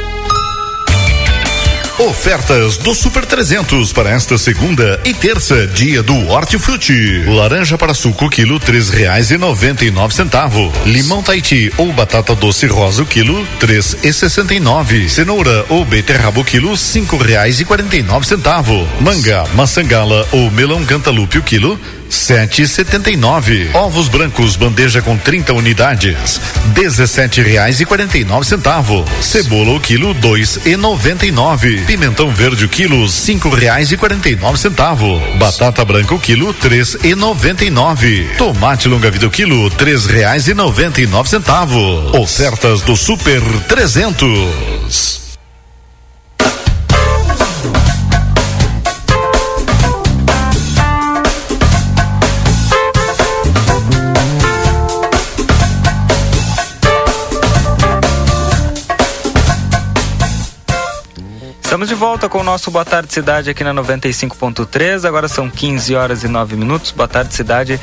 Speaker 17: Ofertas do Super 300 para esta segunda e terça, dia do Hortifruti. Laranja para suco, quilo três reais e noventa e nove centavo. Limão Tahiti ou batata doce rosa, quilo três e sessenta e nove. Cenoura ou beterraba, quilo cinco reais e quarenta e nove centavo. Manga, maçangala ou melão cantalupe, quilo sete setenta e nove. Ovos brancos, bandeja com 30 unidades, dezessete reais e quarenta e nove centavo. Cebola o quilo dois e noventa e nove. Pimentão verde o quilo cinco reais e quarenta e nove centavo. Batata branca o quilo três e noventa e nove. Tomate longa vida o quilo três reais e noventa e nove centavo. Ofertas do Super 300.
Speaker 1: Estamos de volta com o nosso Boa Tarde Cidade aqui na 95.3. Agora são 15 horas e 9 minutos. Boa Tarde Cidade.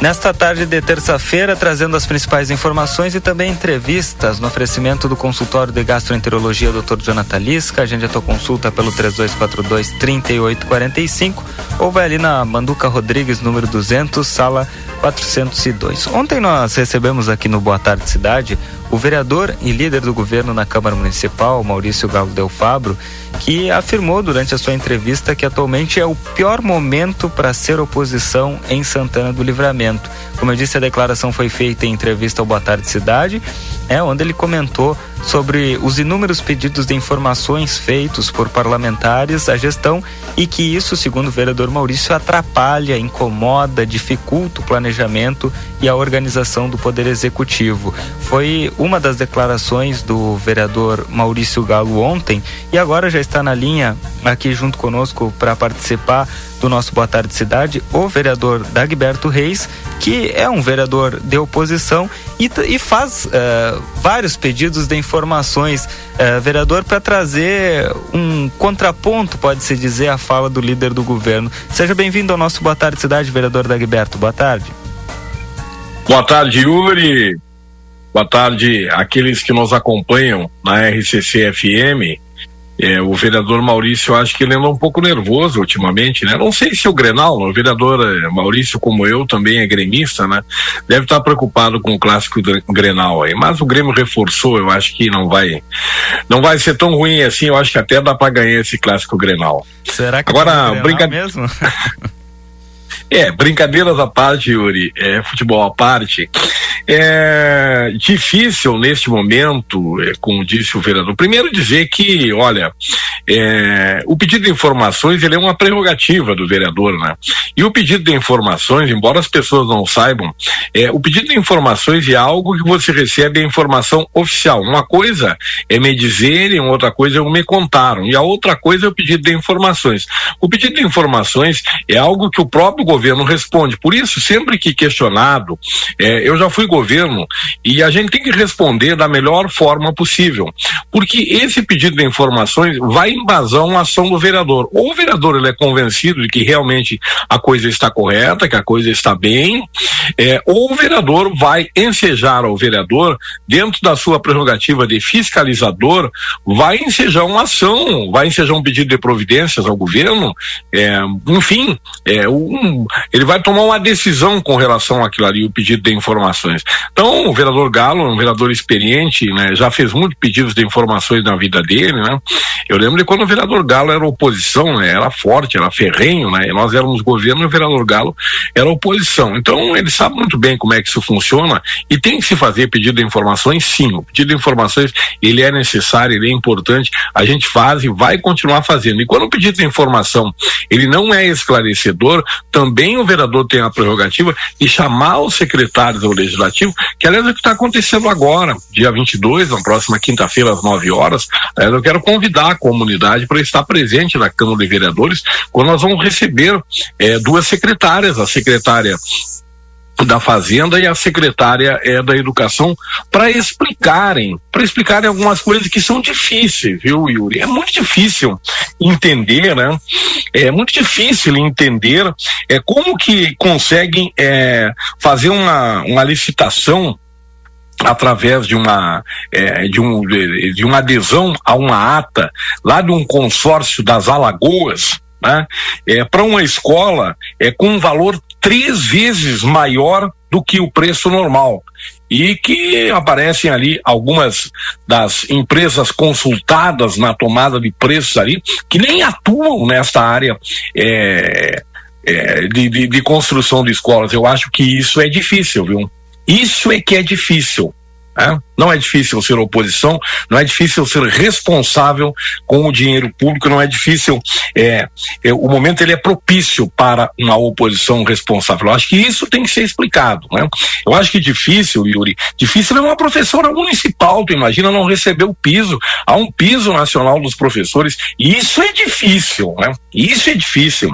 Speaker 1: Nesta tarde de terça-feira, trazendo as principais informações e também entrevistas no oferecimento do consultório de gastroenterologia Dr. Jonathan Lisca. Agende a tua consulta pelo 3242 3845 ou vai ali na Manduca Rodrigues, número 200, sala 402. Ontem nós recebemos aqui no Boa Tarde Cidade o vereador e líder do governo na Câmara Municipal, Maurício Galo Del Fabro, que afirmou durante a sua entrevista que atualmente é o pior momento para ser oposição em Santana do Livramento. Como eu disse, a declaração foi feita em entrevista ao Boa Tarde Cidade é, onde ele comentou sobre os inúmeros pedidos de informações feitos por parlamentares à gestão e que isso, segundo o vereador Maurício, atrapalha, incomoda, dificulta o planejamento e a organização do Poder Executivo. Foi uma das declarações do vereador Maurício Galo ontem e agora já está na linha aqui junto conosco para participar do nosso Boa Tarde Cidade, o vereador Dagberto Reis, que é um vereador de oposição e, e faz uh, vários pedidos de informações, uh, vereador, para trazer um contraponto, pode-se dizer, à fala do líder do governo. Seja bem-vindo ao nosso Boa Tarde Cidade, vereador Dagberto. Boa tarde.
Speaker 18: Boa tarde, Yuri. Boa tarde àqueles que nos acompanham na RCC FM é, o vereador Maurício, eu acho que ele anda um pouco nervoso ultimamente, né? Não sei se o Grenal, o vereador é, Maurício, como eu, também é gremista, né? Deve estar preocupado com o clássico Grenal aí. Mas o Grêmio reforçou, eu acho que não vai, não vai ser tão ruim assim. Eu acho que até dá para ganhar esse clássico Grenal.
Speaker 1: Será que
Speaker 18: agora
Speaker 1: é
Speaker 18: brincadeira
Speaker 1: mesmo?
Speaker 18: É, brincadeiras à parte, Yuri, é, futebol à parte. É difícil neste momento, é, como disse o vereador, primeiro dizer que, olha, é, o pedido de informações ele é uma prerrogativa do vereador, né? E o pedido de informações, embora as pessoas não saibam, é, o pedido de informações é algo que você recebe a informação oficial. Uma coisa é me dizerem, outra coisa é me contaram, e a outra coisa é o pedido de informações. O pedido de informações é algo que o próprio governo responde. Por isso, sempre que questionado, é, eu já fui governo e a gente tem que responder da melhor forma possível, porque esse pedido de informações vai embasar uma ação do vereador. Ou o vereador ele é convencido de que realmente a coisa está correta, que a coisa está bem, é, ou o vereador vai ensejar ao vereador, dentro da sua prerrogativa de fiscalizador, vai ensejar uma ação, vai ensejar um pedido de providências ao governo, é, enfim, é, um, ele vai tomar uma decisão com relação àquilo ali, o pedido de informações. Então, o vereador Galo, um vereador experiente, né, já fez muitos pedidos de informações na vida dele, né? Eu lembro de quando o vereador Galo era oposição, né? Era forte, era ferrenho, né? Nós éramos governo e o vereador Galo era oposição. Então, ele sabe muito bem como é que isso funciona e tem que se fazer pedido de informações, sim. O pedido de informações, ele é necessário, ele é importante, a gente faz e vai continuar fazendo. E quando o pedido de informação, ele não é esclarecedor, também também o vereador tem a prerrogativa de chamar os secretários do legislativo, que aliás é o que está acontecendo agora, dia 22, na próxima quinta-feira, às 9 horas. Aliás, eu quero convidar a comunidade para estar presente na Câmara de Vereadores, quando nós vamos receber é, duas secretárias, a secretária da Fazenda e a secretária é da Educação para explicarem, para explicarem algumas coisas que são difíceis, viu, Yuri? É muito difícil entender, né? É muito difícil entender é como que conseguem é, fazer uma, uma licitação através de uma é, de, um, de, uma adesão a uma ata lá de um consórcio das Alagoas né? É, para uma escola é com um valor três vezes maior do que o preço normal e que aparecem ali algumas das empresas consultadas na tomada de preços ali que nem atuam nesta área é, é, de, de, de construção de escolas. Eu acho que isso é difícil, viu? Isso é que é difícil. É? Não é difícil ser oposição, não é difícil ser responsável com o dinheiro público, não é difícil. É, é, o momento ele é propício para uma oposição responsável. Eu acho que isso tem que ser explicado. Né? Eu acho que difícil, Yuri, difícil é uma professora municipal, tu imagina não receber o piso. Há um piso nacional dos professores, e isso é difícil, né? Isso é difícil.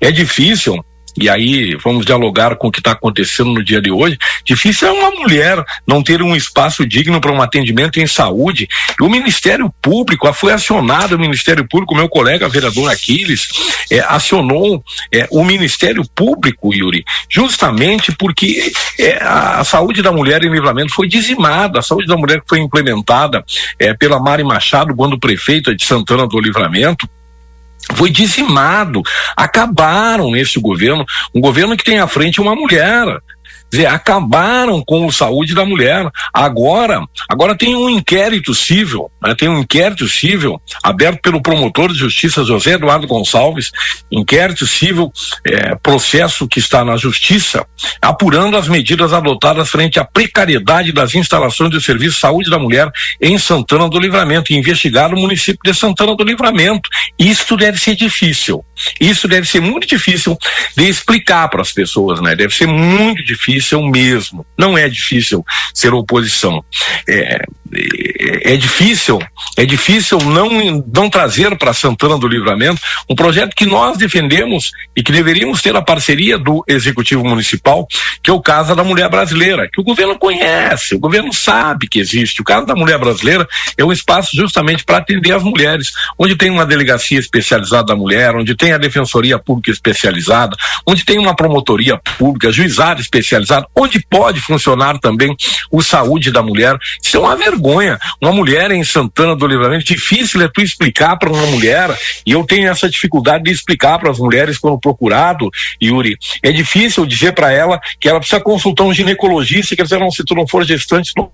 Speaker 18: É difícil e aí vamos dialogar com o que está acontecendo no dia de hoje. Difícil é uma mulher não ter um espaço digno para um atendimento em saúde. E o Ministério Público foi acionado, o Ministério Público, meu colega vereador Aquiles, é, acionou é, o Ministério Público, Yuri, justamente porque é, a saúde da mulher em livramento foi dizimada, a saúde da mulher que foi implementada é, pela Mari Machado, quando prefeita de Santana do Livramento, foi dizimado. Acabaram nesse governo, um governo que tem à frente uma mulher. Dizer, acabaram com a saúde da mulher. Agora, agora tem um inquérito civil, né? tem um inquérito civil aberto pelo promotor de justiça José Eduardo Gonçalves, inquérito civil, é, processo que está na justiça, apurando as medidas adotadas frente à precariedade das instalações do serviço de saúde da mulher em Santana do Livramento, investigar no município de Santana do Livramento. Isso deve ser difícil. Isso deve ser muito difícil de explicar para as pessoas, né? Deve ser muito difícil mesmo. Não é difícil ser oposição. É, é, é difícil, é difícil não, não trazer para Santana do Livramento um projeto que nós defendemos e que deveríamos ter a parceria do Executivo Municipal, que é o Casa da Mulher Brasileira, que o governo conhece, o governo sabe que existe. O Casa da Mulher Brasileira é um espaço justamente para atender as mulheres, onde tem uma delegacia especializada da mulher, onde tem a Defensoria Pública especializada, onde tem uma promotoria pública, juizado especializado, onde pode funcionar também o Saúde da Mulher. Isso é uma vergonha. Uma mulher em Santana do Livramento, difícil é tu explicar para uma mulher, e eu tenho essa dificuldade de explicar para as mulheres quando procurado, Yuri. É difícil dizer para ela que ela precisa consultar um ginecologista, quer dizer, não, se tu não for gestante, não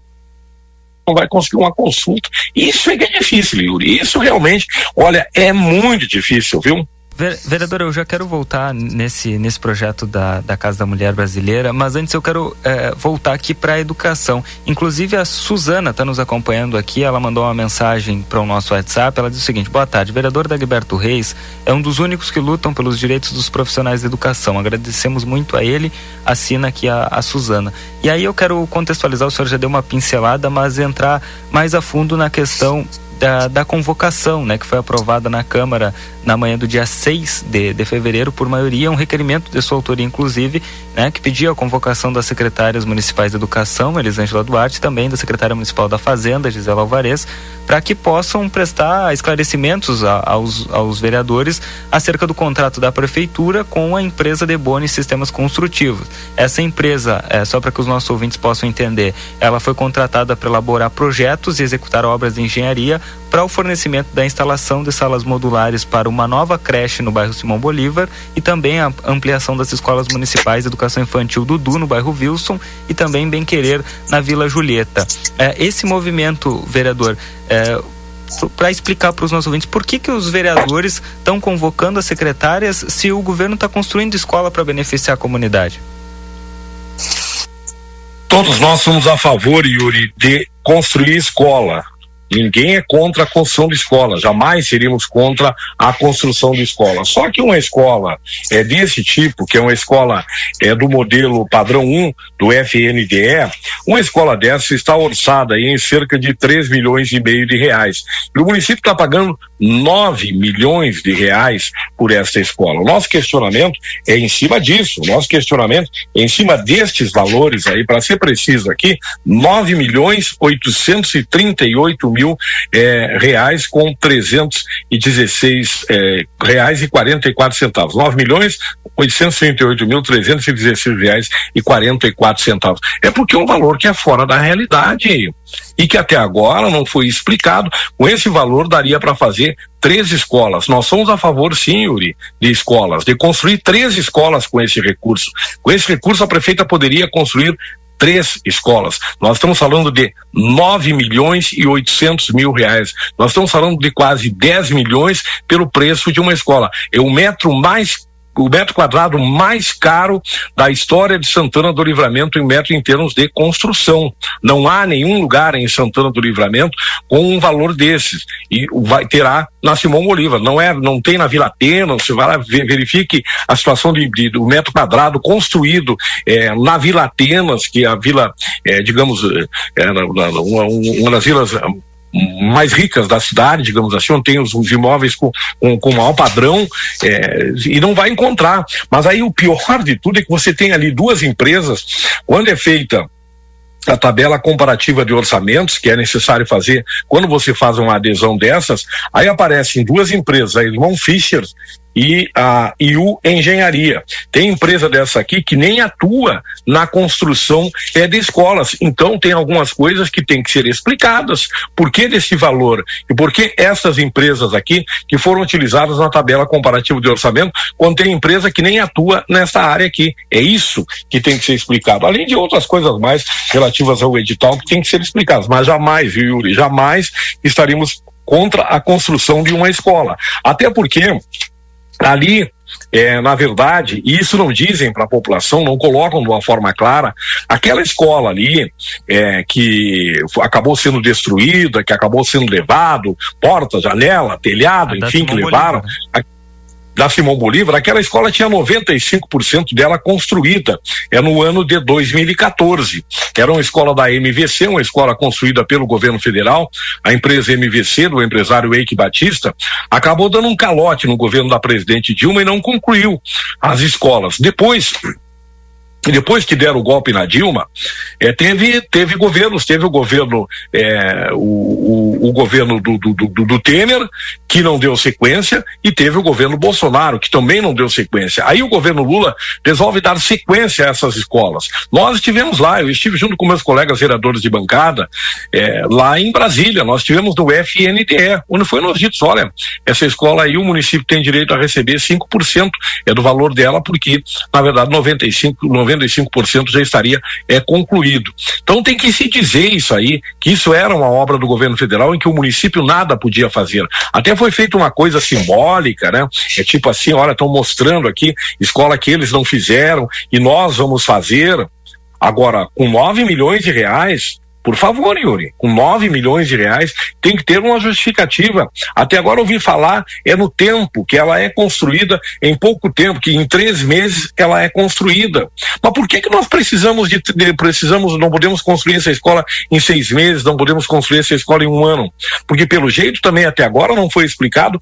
Speaker 18: não vai conseguir uma consulta. Isso é que é difícil, Yuri. Isso realmente, olha, é muito difícil, viu?
Speaker 1: Vereador, eu já quero voltar nesse, nesse projeto da, da Casa da Mulher Brasileira, mas antes eu quero é, voltar aqui para a educação. Inclusive a Suzana está nos acompanhando aqui, ela mandou uma mensagem para o nosso WhatsApp, ela diz o seguinte, boa tarde, vereador Dagberto Reis é um dos únicos que lutam pelos direitos dos profissionais de educação, agradecemos muito a ele, assina aqui a, a Suzana. E aí eu quero contextualizar, o senhor já deu uma pincelada, mas entrar mais a fundo na questão da, da convocação, né, que foi aprovada na Câmara na manhã do dia 6 de, de fevereiro, por maioria, um requerimento de sua autoria, inclusive, né, que pedia a convocação das secretárias municipais de educação, Elisângela Duarte, também da secretária municipal da Fazenda, Gisela Alvarez, para que possam prestar esclarecimentos a, aos, aos vereadores acerca do contrato da prefeitura com a empresa de Boni Sistemas Construtivos. Essa empresa, é, só para que os nossos ouvintes possam entender, ela foi contratada para elaborar projetos e executar obras de engenharia para o fornecimento da instalação de salas modulares para uma nova creche no bairro Simão Bolívar e também a ampliação das escolas municipais de educação infantil Dudu no bairro Wilson e também Bem Querer na Vila Julieta. É, esse movimento, vereador, é, para explicar para os nossos ouvintes por que, que os vereadores estão convocando as secretárias se o governo está construindo escola para beneficiar a comunidade?
Speaker 18: Todos nós somos a favor, Yuri, de construir escola. Ninguém é contra a construção de escola, jamais seríamos contra a construção de escola. Só que uma escola é desse tipo, que é uma escola é do modelo padrão 1 do FNDE, uma escola dessa está orçada em cerca de 3 milhões e meio de reais. E o município está pagando 9 milhões de reais por esta escola. O nosso questionamento é em cima disso, o nosso questionamento é em cima destes valores aí, para ser preciso aqui, 9 milhões 838 mil é, reais com 316 é, reais e 44 centavos. 9 milhões 838 mil 316 reais e 44 centavos. É porque é um valor que é fora da realidade e que até agora não foi explicado. Com esse valor daria para fazer três escolas. Nós somos a favor, sim, Yuri, de escolas, de construir três escolas com esse recurso. Com esse recurso, a prefeita poderia construir três escolas. Nós estamos falando de 9 milhões e 800 mil reais. Nós estamos falando de quase 10 milhões pelo preço de uma escola. É o metro mais o metro quadrado mais caro da história de Santana do Livramento em metro em termos de construção. Não há nenhum lugar em Santana do Livramento com um valor desses. E vai terá na Simão Bolívar. Não é, não tem na Vila Pena, você vai lá, verifique a situação de, de do metro quadrado construído é, na Vila Atenas, que é a vila, é, digamos, é, uma, uma das vilas mais ricas da cidade, digamos assim, onde tem os, os imóveis com, com, com maior padrão é, e não vai encontrar. Mas aí o pior de tudo é que você tem ali duas empresas, quando é feita a tabela comparativa de orçamentos que é necessário fazer quando você faz uma adesão dessas, aí aparecem duas empresas, a Irmão Fischer e a IU Engenharia. Tem empresa dessa aqui que nem atua na construção é, de escolas. Então tem algumas coisas que têm que ser explicadas. Por que desse valor? E por que essas empresas aqui que foram utilizadas na tabela comparativa de orçamento, quando tem empresa que nem atua nessa área aqui? É isso que tem que ser explicado. Além de outras coisas mais relativas ao edital que tem que ser explicadas. Mas jamais, viu, Yuri? Jamais estaríamos contra a construção de uma escola. Até porque ali é, na verdade, e isso não dizem para a população, não colocam de uma forma clara, aquela escola ali é, que acabou sendo destruída, que acabou sendo levado, porta, janela, telhado, enfim, que levaram. Né? Da Simão Bolívar, aquela escola tinha 95% dela construída. É no ano de 2014. Era uma escola da MVC, uma escola construída pelo governo federal. A empresa MVC, do empresário Eike Batista, acabou dando um calote no governo da presidente Dilma e não concluiu as escolas. Depois, depois que deram o golpe na Dilma, é, teve, teve governos, teve o governo, é, o, o, o, governo do, do, do, do, Temer, que não deu sequência, e teve o governo Bolsonaro, que também não deu sequência. Aí o governo Lula resolve dar sequência a essas escolas. Nós estivemos lá, eu estive junto com meus colegas vereadores de bancada, é, lá em Brasília, nós estivemos no FNDE, onde foi nos dito, olha, essa escola aí o município tem direito a receber 5% é do valor dela, porque, na verdade, 95, 95% já estaria é, concluído. Então tem que se dizer isso aí, que isso era uma obra do governo federal em que o município nada podia fazer. Até foi feita uma coisa simbólica, né? É tipo assim, olha, estão mostrando aqui escola que eles não fizeram e nós vamos fazer. Agora, com 9 milhões de reais, por favor, Yuri, com 9 milhões de reais tem que ter uma justificativa. Até agora ouvi falar é no tempo que ela é construída em pouco tempo, que em três meses ela é construída. Mas por que que nós precisamos de, de precisamos não podemos construir essa escola em seis meses, não podemos construir essa escola em um ano? Porque pelo jeito também até agora não foi explicado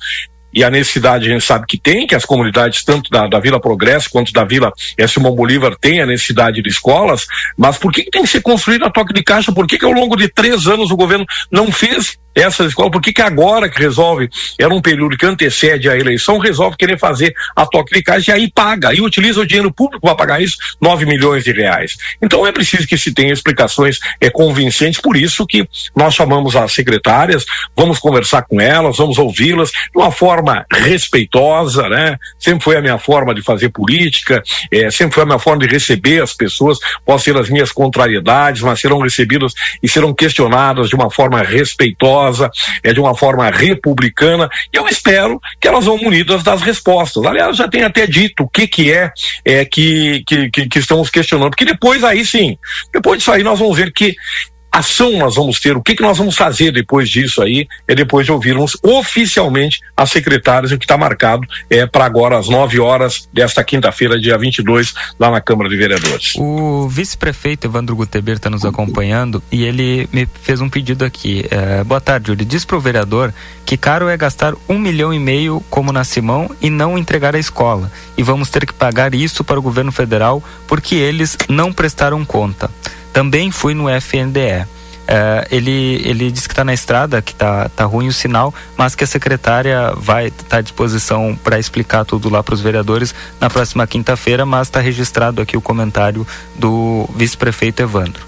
Speaker 18: e a necessidade a gente sabe que tem, que as comunidades, tanto da, da Vila Progresso quanto da Vila Simão Bolívar, têm a necessidade de escolas, mas por que, que tem que ser construída a toque de caixa? Por que, que ao longo de três anos o governo não fez essas escolas, por que, que agora que resolve, era um período que antecede a eleição, resolve querer fazer a toque de caixa e aí paga, e utiliza o dinheiro público para pagar isso, 9 milhões de reais. Então é preciso que se tenha explicações é, convincentes, por isso que nós chamamos as secretárias, vamos conversar com elas, vamos ouvi-las de uma forma respeitosa, né? Sempre foi a minha forma de fazer política, é, sempre foi a minha forma de receber as pessoas, podem ser as minhas contrariedades, mas serão recebidas e serão questionadas de uma forma respeitosa é de uma forma republicana, e eu espero que elas vão munidas das respostas. Aliás, já tem até dito o que que é, é que, que, que, que estamos questionando, porque depois aí sim, depois disso aí nós vamos ver que ação nós vamos ter, o que, que nós vamos fazer depois disso aí, é depois de ouvirmos oficialmente as secretárias, o que está marcado é para agora às 9 horas desta quinta-feira, dia 22, lá na Câmara de Vereadores.
Speaker 1: O vice-prefeito Evandro Guteber está nos acompanhando e ele me fez um pedido aqui. É, boa tarde, ele diz para o vereador que caro é gastar um milhão e meio como na Simão e não entregar a escola. E vamos ter que pagar isso para o governo federal porque eles não prestaram conta. Também fui no FNDE. É, ele, ele disse que está na estrada, que está tá ruim o sinal, mas que a secretária vai estar tá à disposição para explicar tudo lá para os vereadores na próxima quinta-feira, mas está registrado aqui o comentário do vice-prefeito Evandro.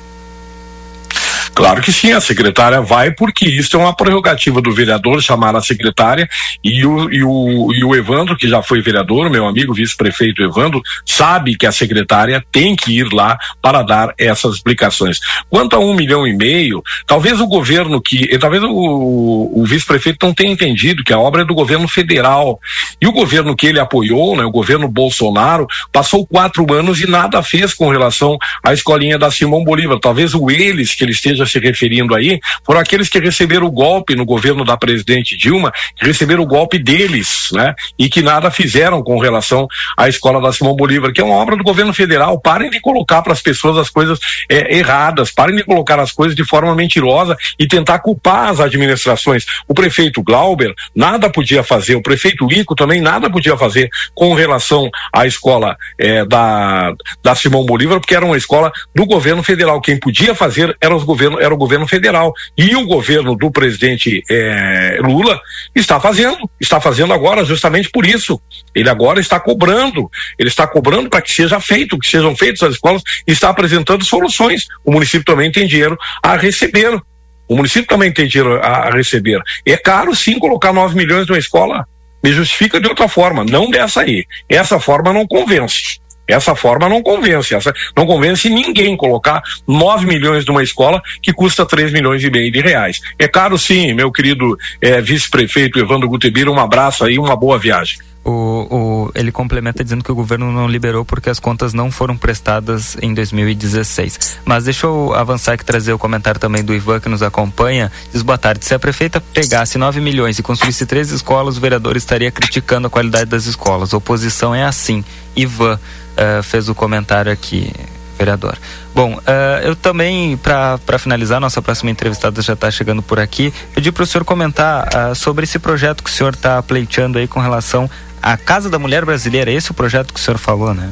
Speaker 18: Claro que sim, a secretária vai, porque isso é uma prerrogativa do vereador chamar a secretária e o, e o, e o Evandro, que já foi vereador, meu amigo vice-prefeito Evandro, sabe que a secretária tem que ir lá para dar essas explicações. Quanto a um milhão e meio, talvez o governo que, eh, talvez o, o vice-prefeito não tenha entendido que a obra é do governo federal. E o governo que ele apoiou, né, o governo Bolsonaro, passou quatro anos e nada fez com relação à escolinha da Simão Bolívar. Talvez o eles que ele esteja se referindo aí foram aqueles que receberam o golpe no governo da presidente Dilma, que receberam o golpe deles, né? E que nada fizeram com relação à escola da Simão Bolívar, que é uma obra do governo federal. Parem de colocar para as pessoas as coisas é, erradas, parem de colocar as coisas de forma mentirosa e tentar culpar as administrações. O prefeito Glauber nada podia fazer, o prefeito Ico também nada podia fazer com relação à escola é, da, da Simão Bolívar, porque era uma escola do governo federal. Quem podia fazer eram os governos governo era o governo federal e o governo do presidente eh, Lula está fazendo, está fazendo agora justamente por isso. Ele agora está cobrando, ele está cobrando para que seja feito, que sejam feitas as escolas está apresentando soluções. O município também tem dinheiro a receber. O município também tem dinheiro a receber. É caro sim colocar 9 milhões numa escola. Me justifica de outra forma, não dessa aí. Essa forma não convence. Essa forma não convence, essa não convence ninguém colocar 9 milhões numa escola que custa 3 milhões e meio de reais. É caro sim, meu querido eh, vice-prefeito Evandro Gutebira, um abraço aí, uma boa viagem.
Speaker 1: O, o, ele complementa dizendo que o governo não liberou porque as contas não foram prestadas em 2016. Mas deixa eu avançar aqui trazer o comentário também do Ivan que nos acompanha. Diz boa tarde. Se a prefeita pegasse 9 milhões e construísse três escolas, o vereador estaria criticando a qualidade das escolas. Oposição é assim. Ivan uh, fez o comentário aqui, vereador. Bom, uh, eu também, para finalizar, nossa próxima entrevistada já está chegando por aqui, pedi para o senhor comentar uh, sobre esse projeto que o senhor está pleiteando aí com relação à Casa da Mulher Brasileira. Esse é o projeto que o senhor falou, né?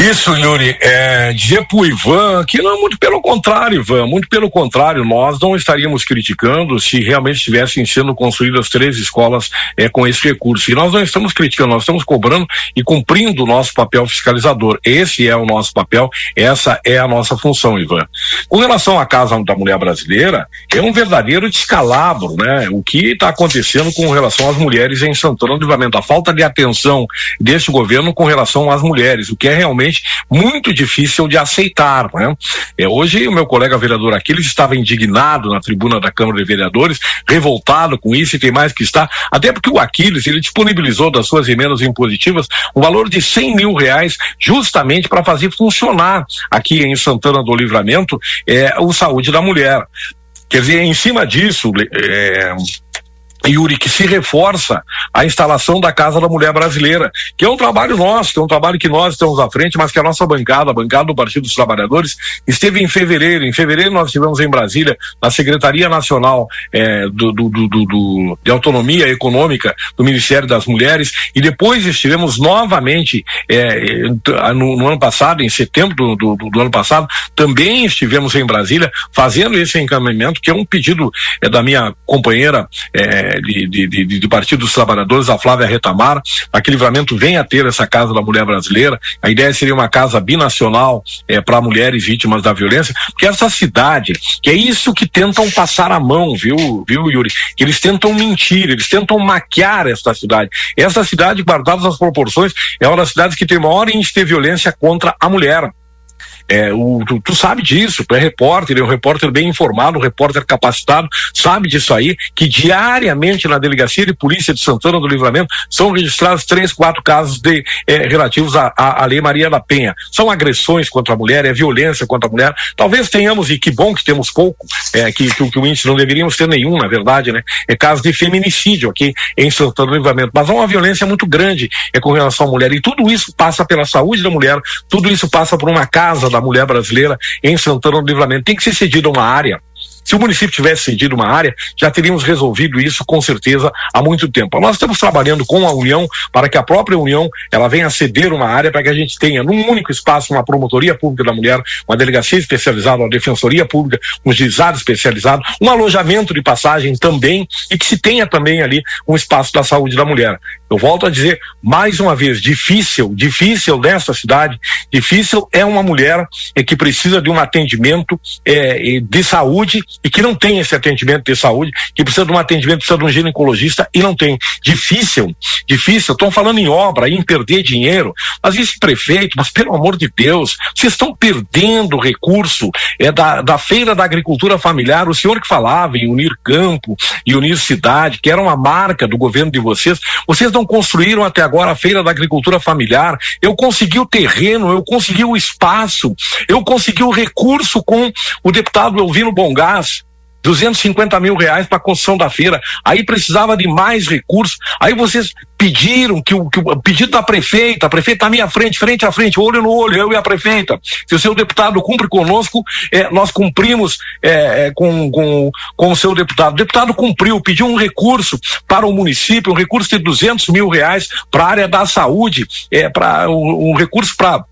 Speaker 18: Isso, Yuri, é, dizer pro Ivan que não, muito pelo contrário, Ivan, muito pelo contrário, nós não estaríamos criticando se realmente estivessem sendo construídas três escolas é, com esse recurso. E nós não estamos criticando, nós estamos cobrando e cumprindo o nosso papel fiscalizador. Esse é o nosso papel, essa é a nossa função, Ivan. Com relação à Casa da Mulher Brasileira, é um verdadeiro descalabro, né? O que está acontecendo com relação às mulheres em Santana do Livramento, a falta de atenção desse governo com relação às mulheres, o que é realmente muito difícil de aceitar. Né? É, hoje, o meu colega vereador Aquiles estava indignado na tribuna da Câmara de Vereadores, revoltado com isso e tem mais que estar, até porque o Aquiles ele disponibilizou das suas emendas impositivas um valor de 100 mil reais justamente para fazer funcionar aqui em Santana do Livramento é, o Saúde da Mulher. Quer dizer, em cima disso, é, Yuri, que se reforça a instalação da Casa da Mulher Brasileira, que é um trabalho nosso, que é um trabalho que nós estamos à frente, mas que a nossa bancada, a bancada do Partido dos Trabalhadores, esteve em fevereiro. Em fevereiro nós estivemos em Brasília, na Secretaria Nacional eh, do, do, do, do, de Autonomia Econômica do Ministério das Mulheres, e depois estivemos novamente eh, no, no, ano passado, em setembro do, do, ano passado, também estivemos em Brasília fazendo esse encaminhamento, que é um pedido eh, da minha companheira de, de, de, de, Partido dos Trabalhadores, a Flávia Retamar, para que Livramento venha a ter essa Casa da Mulher Brasileira. A ideia seria uma casa binacional é, para mulheres vítimas da violência, porque essa cidade, que é isso que tentam passar a mão, viu, viu, Yuri? Que eles tentam mentir, eles tentam maquiar esta cidade. Essa cidade, guardadas as proporções, é uma das cidades que tem maior índice de violência contra a mulher. É, o, tu, tu, sabe disso, tu é repórter, é um repórter bem informado, um repórter capacitado, sabe disso aí, que diariamente na delegacia de polícia de Santana do Livramento são registrados três, quatro casos de, é, relativos à Lei Maria da Penha. São agressões contra a mulher, é violência contra a mulher. Talvez tenhamos, e que bom que temos pouco, é, que, que, que o índice não deveríamos ter nenhum, na verdade, né? É caso de feminicídio aqui em Santana do Livramento. Mas há uma violência muito grande é, com relação à mulher. E tudo isso passa pela saúde da mulher, tudo isso passa por uma casa da mulher brasileira em Santana do Livramento. Tem que ser cedida uma área se o município tivesse cedido uma área, já teríamos resolvido isso com certeza há muito tempo. Nós estamos trabalhando com a União para que a própria União ela venha ceder uma área para que a gente tenha num único espaço uma promotoria pública da mulher, uma delegacia especializada, uma defensoria pública, um juizado especializado, um alojamento de passagem também e que se tenha também ali um espaço da saúde da mulher. Eu volto a dizer mais uma vez, difícil, difícil nessa cidade, difícil é uma mulher é, que precisa de um atendimento é, de saúde e que não tem esse atendimento de saúde, que precisa de um atendimento, precisa de um ginecologista e não tem. Difícil, difícil. Estão falando em obra, em perder dinheiro. Mas esse prefeito, mas pelo amor de Deus, vocês estão perdendo recurso é da, da feira da agricultura familiar. O senhor que falava em unir campo e unir cidade, que era uma marca do governo de vocês, vocês não construíram até agora a feira da agricultura familiar. Eu consegui o terreno, eu consegui o espaço, eu consegui o recurso com o deputado Elvino Bongás 250 mil reais para a construção da feira. Aí precisava de mais recursos. Aí vocês pediram que o, que o pedido da prefeita, a prefeita à minha frente, frente a frente, olho no olho, eu e a prefeita. Se o seu deputado cumpre conosco, é, nós cumprimos é, é, com, com, com o seu deputado. O deputado cumpriu, pediu um recurso para o município, um recurso de 200 mil reais para a área da saúde, é, para um, um recurso para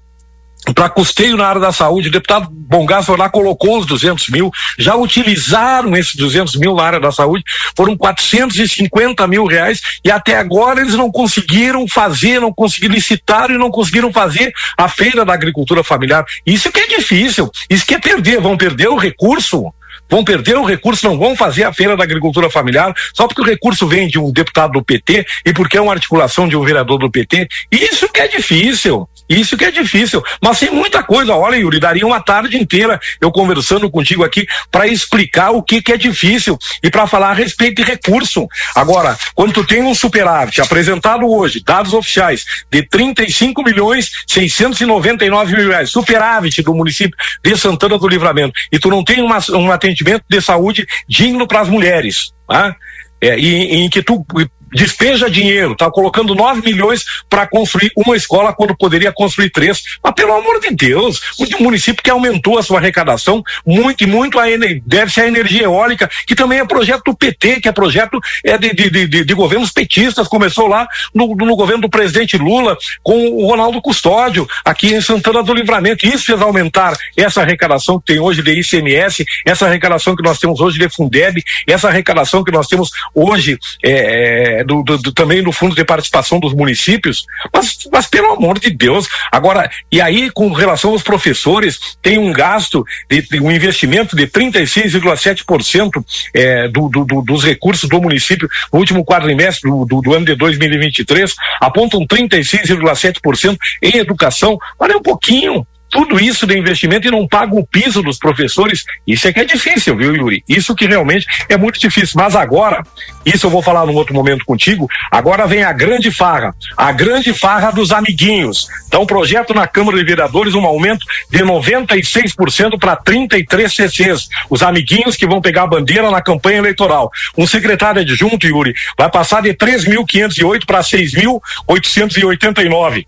Speaker 18: para custeio na área da saúde. O deputado Bongás foi lá, colocou os 200 mil, já utilizaram esses 200 mil na área da saúde, foram 450 mil reais e até agora eles não conseguiram fazer, não conseguiram licitar e não conseguiram fazer a feira da agricultura familiar. Isso que é difícil, isso que é perder, vão perder o recurso vão perder o recurso, não vão fazer a feira da agricultura familiar, só porque o recurso vem de um deputado do PT e porque é uma articulação de um vereador do PT. Isso que é difícil. Isso que é difícil. Mas tem muita coisa. Olha, Yuri, daria uma tarde inteira eu conversando contigo aqui para explicar o que, que é difícil e para falar a respeito de recurso. Agora, quando tu tem um superávit apresentado hoje, dados oficiais, de 35 milhões 699 mil reais, superávit do município de Santana do Livramento, e tu não tem uma, um atendimento de saúde digno para as mulheres, tá? É, e, em que tu despeja dinheiro, tá colocando 9 milhões para construir uma escola quando poderia construir três. Mas pelo amor de Deus, o município que aumentou a sua arrecadação muito e muito a deve ser a energia eólica, que também é projeto do PT, que é projeto é de, de, de, de governos petistas, começou lá no, no, governo do presidente Lula com o Ronaldo Custódio, aqui em Santana do Livramento. Isso fez aumentar essa arrecadação que tem hoje de ICMS, essa arrecadação que nós temos hoje de Fundeb, essa arrecadação que nós temos hoje é, é, do, do, do, também no fundo de participação dos municípios, mas, mas pelo amor de Deus, agora, e aí com relação aos professores, tem um gasto, de, de um investimento de 36,7% é, do, do, do, dos recursos do município no último quadrimestre do, do, do ano de 2023, apontam 36,7% em educação, olha um pouquinho, tudo isso de investimento e não paga o piso dos professores, isso é que é difícil, viu, Yuri? Isso que realmente é muito difícil. Mas agora, isso eu vou falar num outro momento contigo, agora vem a grande farra, a grande farra dos amiguinhos. Então, projeto na Câmara de Vereadores, um aumento de 96% para 33 CCs. Os amiguinhos que vão pegar a bandeira na campanha eleitoral. Um secretário adjunto, Yuri, vai passar de 3.508 para 6.889.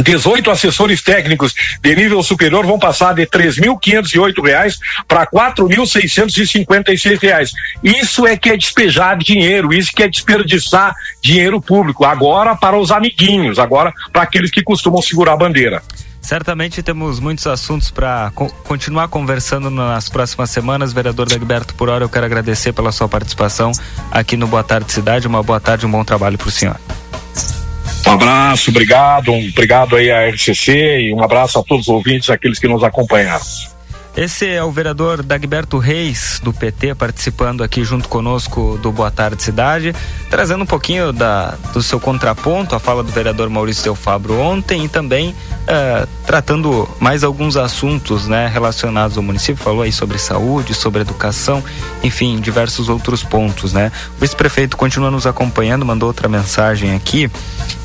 Speaker 18: 18 assessores técnicos de nível superior vão passar de três mil quinhentos e oito reais para quatro mil seiscentos e cinquenta e seis reais. Isso é que é despejar dinheiro, isso que é desperdiçar dinheiro público. Agora para os amiguinhos, agora para aqueles que costumam segurar a bandeira.
Speaker 1: Certamente temos muitos assuntos para co continuar conversando nas próximas semanas. Vereador Dagberto, por hora eu quero agradecer pela sua participação aqui no Boa Tarde Cidade. Uma boa tarde, um bom trabalho para o senhor.
Speaker 18: Um abraço, obrigado, um, obrigado aí à RCC e um abraço a todos os ouvintes, aqueles que nos acompanharam.
Speaker 1: Esse é o vereador Dagberto Reis, do PT, participando aqui junto conosco do Boa Tarde Cidade, trazendo um pouquinho da, do seu contraponto à fala do vereador Maurício Del Fabro ontem e também uh, tratando mais alguns assuntos né, relacionados ao município. Falou aí sobre saúde, sobre educação, enfim, diversos outros pontos. Né? O vice-prefeito continua nos acompanhando, mandou outra mensagem aqui,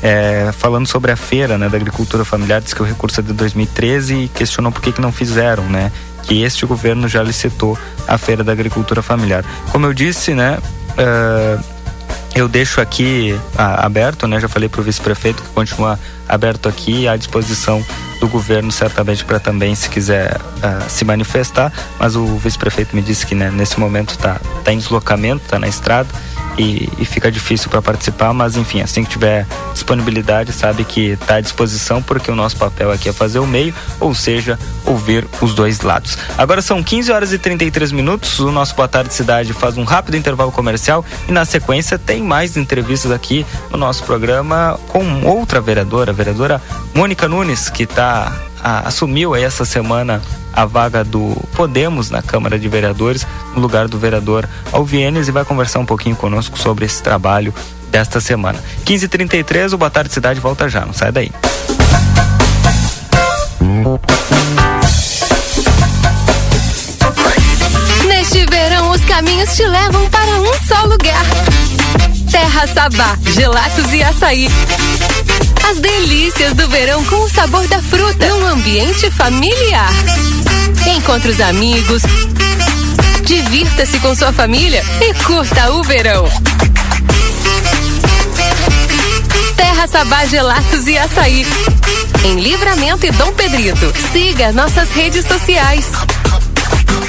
Speaker 1: é, falando sobre a feira né, da agricultura familiar, diz que o recurso é de 2013 e questionou por que, que não fizeram, né? Que este governo já licitou a Feira da Agricultura Familiar. Como eu disse, né? Uh, eu deixo aqui uh, aberto, né? Já falei para o vice-prefeito que continua aberto aqui à disposição do governo, certamente para também, se quiser uh, se manifestar. Mas o vice-prefeito me disse que né, nesse momento está tá em deslocamento, está na estrada e, e fica difícil para participar, mas enfim, assim que tiver disponibilidade, sabe que está à disposição, porque o nosso papel aqui é fazer o meio, ou seja, ouvir os dois lados. Agora são 15 horas e 33 minutos, o nosso Boa Tarde Cidade faz um rápido intervalo comercial e na sequência tem mais entrevistas aqui no nosso programa com outra vereadora, a vereadora Mônica Nunes, que tá, a, assumiu essa semana a vaga do Podemos na Câmara de Vereadores, no lugar do vereador Alvienes, e vai conversar um pouquinho conosco sobre esse trabalho desta semana. 15h33, o Boa Tarde Cidade volta já, não sai daí.
Speaker 15: Neste verão, os caminhos te levam para um só lugar. Terra Sabá, gelatos e açaí. As delícias do verão com o sabor da fruta num ambiente familiar. Encontre os amigos, divirta-se com sua família e curta o verão. Terra Sabá Gelatos e Açaí. Em Livramento e Dom Pedrito. Siga nossas redes sociais.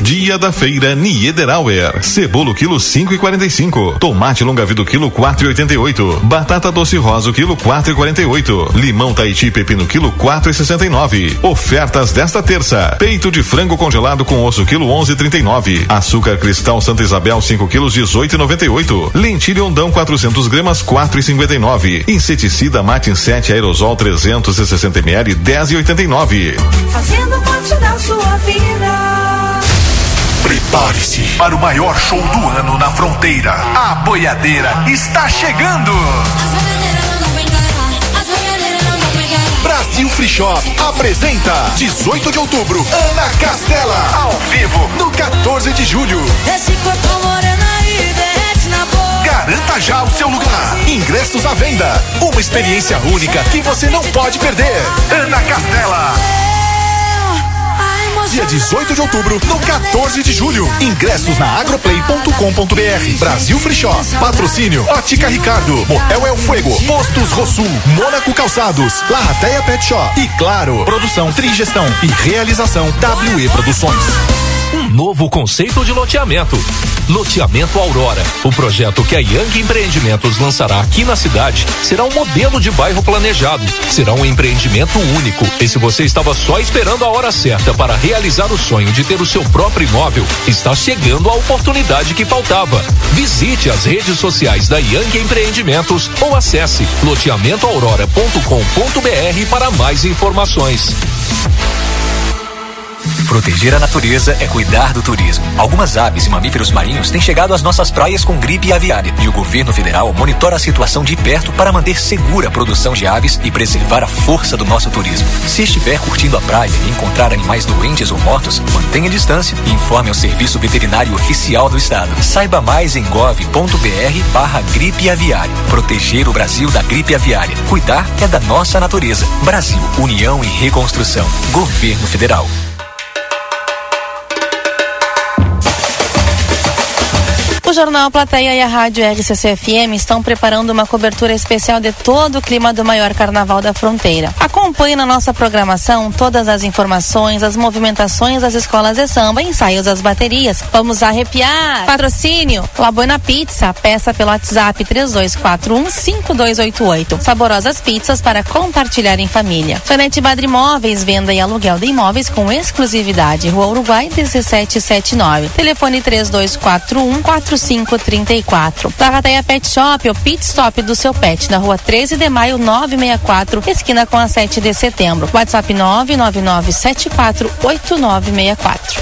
Speaker 4: Dia da feira Niederauer. Cebola quilo cinco e quarenta e cinco. Tomate longa vida quilo quatro e oitenta e oito. Batata doce rosa quilo quatro e quarenta e oito. Limão Tahiti pepino quilo quatro e sessenta e nove. Ofertas desta terça. Peito de frango congelado com osso quilo onze e trinta e nove. Açúcar cristal Santa Isabel 5 quilos dezoito e noventa e oito. Lentilha ondão 400 gramas quatro e cinquenta e nove. Inseticida Matin 7 aerosol 360 ml dez e oitenta e nove.
Speaker 19: Fazendo parte da sua vida.
Speaker 20: Prepare-se para o maior show do ano na fronteira. A boiadeira está chegando. Brasil Free Shop apresenta 18 de outubro Ana Castela ao vivo no 14 de julho.
Speaker 19: Esse corpo moreno aí derrete na boca.
Speaker 20: Garanta já o seu lugar. Ingressos à venda. Uma experiência única que você não pode perder. Ana Castela. Dia 18 de outubro, no 14 de julho. Ingressos na agroplay.com.br. Brasil Free Shop. Patrocínio Ótica Ricardo. Motel El Fuego. Postos Rosul. Mônaco Calçados. Larrateia Pet Shop. E claro, produção, trigestão e realização WE Produções.
Speaker 6: Novo conceito de loteamento. Loteamento Aurora. O projeto que a Young Empreendimentos lançará aqui na cidade será um modelo de bairro planejado. Será um empreendimento único. E se você estava só esperando a hora certa para realizar o sonho de ter o seu próprio imóvel, está chegando a oportunidade que faltava. Visite as redes sociais da Young Empreendimentos ou acesse loteamentoaurora.com.br para mais informações.
Speaker 21: Proteger a natureza é cuidar do turismo. Algumas aves e mamíferos marinhos têm chegado às nossas praias com gripe aviária e o governo federal monitora a situação de perto para manter segura a produção de aves e preservar a força do nosso turismo. Se estiver curtindo a praia e encontrar animais doentes ou mortos, mantenha distância e informe ao Serviço Veterinário Oficial do Estado. Saiba mais em gov.br barra gripe aviária. Proteger o Brasil da gripe aviária. Cuidar é da nossa natureza. Brasil, União e Reconstrução. Governo Federal.
Speaker 10: O Jornal Plateia e a Rádio RCC-FM estão preparando uma cobertura especial de todo o clima do maior carnaval da fronteira. Acompanhe na nossa programação todas as informações, as movimentações das escolas de samba, ensaios das baterias. Vamos arrepiar! Patrocínio! La Buena Pizza, peça pelo WhatsApp 3241-5288. Saborosas pizzas para compartilhar em família. Planete Badri Imóveis, venda e aluguel de imóveis com exclusividade. Rua Uruguai 1779. Telefone 3241 4534. Tarrateia Pet Shop, o pit stop do seu pet, na rua 13 de maio 964, esquina com a 7 de setembro. WhatsApp 999748964.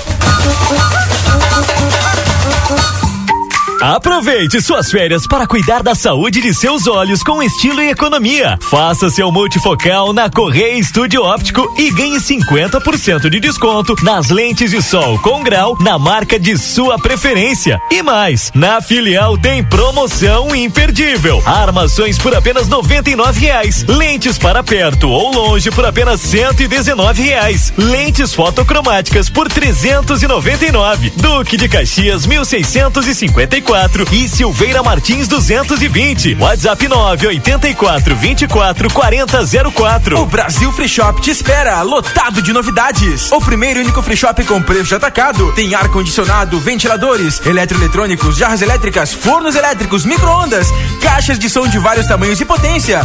Speaker 22: Aproveite suas férias para cuidar da saúde de seus olhos com estilo e economia. Faça seu multifocal na Correia Estúdio Óptico e ganhe 50% de desconto nas lentes de sol com grau na marca de sua preferência. E mais, na filial tem promoção imperdível. Armações por apenas R$ reais. Lentes para perto ou longe por apenas e reais. Lentes fotocromáticas por 399. Duque de Caxias 1654 e Silveira Martins 220. WhatsApp 984 24 40 04.
Speaker 23: O Brasil Free Shop te espera, lotado de novidades. O primeiro e único free shop com preço de atacado. Tem ar condicionado, ventiladores, eletroeletrônicos, jarras elétricas, fornos elétricos, micro-ondas, caixas de som de vários tamanhos e potência,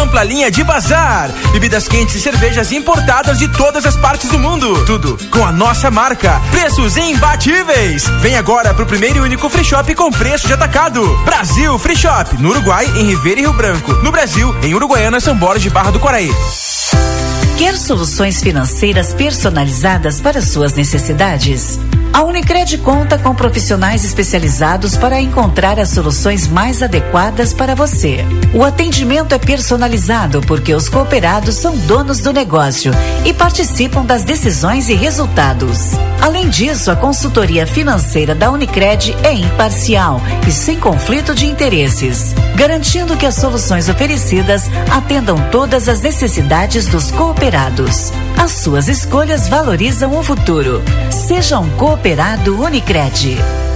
Speaker 23: ampla linha de bazar, bebidas quentes e cervejas importadas de todas as partes do mundo. Tudo com a nossa marca. Preços imbatíveis. Vem agora pro primeiro e único free shop com preço de atacado. Brasil Free Shop, no Uruguai, em Ribeira e Rio Branco. No Brasil, em Uruguaiana, São Borges de Barra do Quaraí.
Speaker 24: Quer soluções financeiras personalizadas para suas necessidades? A Unicred conta com profissionais especializados para encontrar as soluções mais adequadas para você. O atendimento é personalizado porque os cooperados são donos do negócio e participam das decisões e resultados. Além disso, a consultoria financeira da Unicred é imparcial e sem conflito de interesses, garantindo que as soluções oferecidas atendam todas as necessidades dos cooperados. As suas escolhas valorizam o futuro. Seja um cooperado Unicred.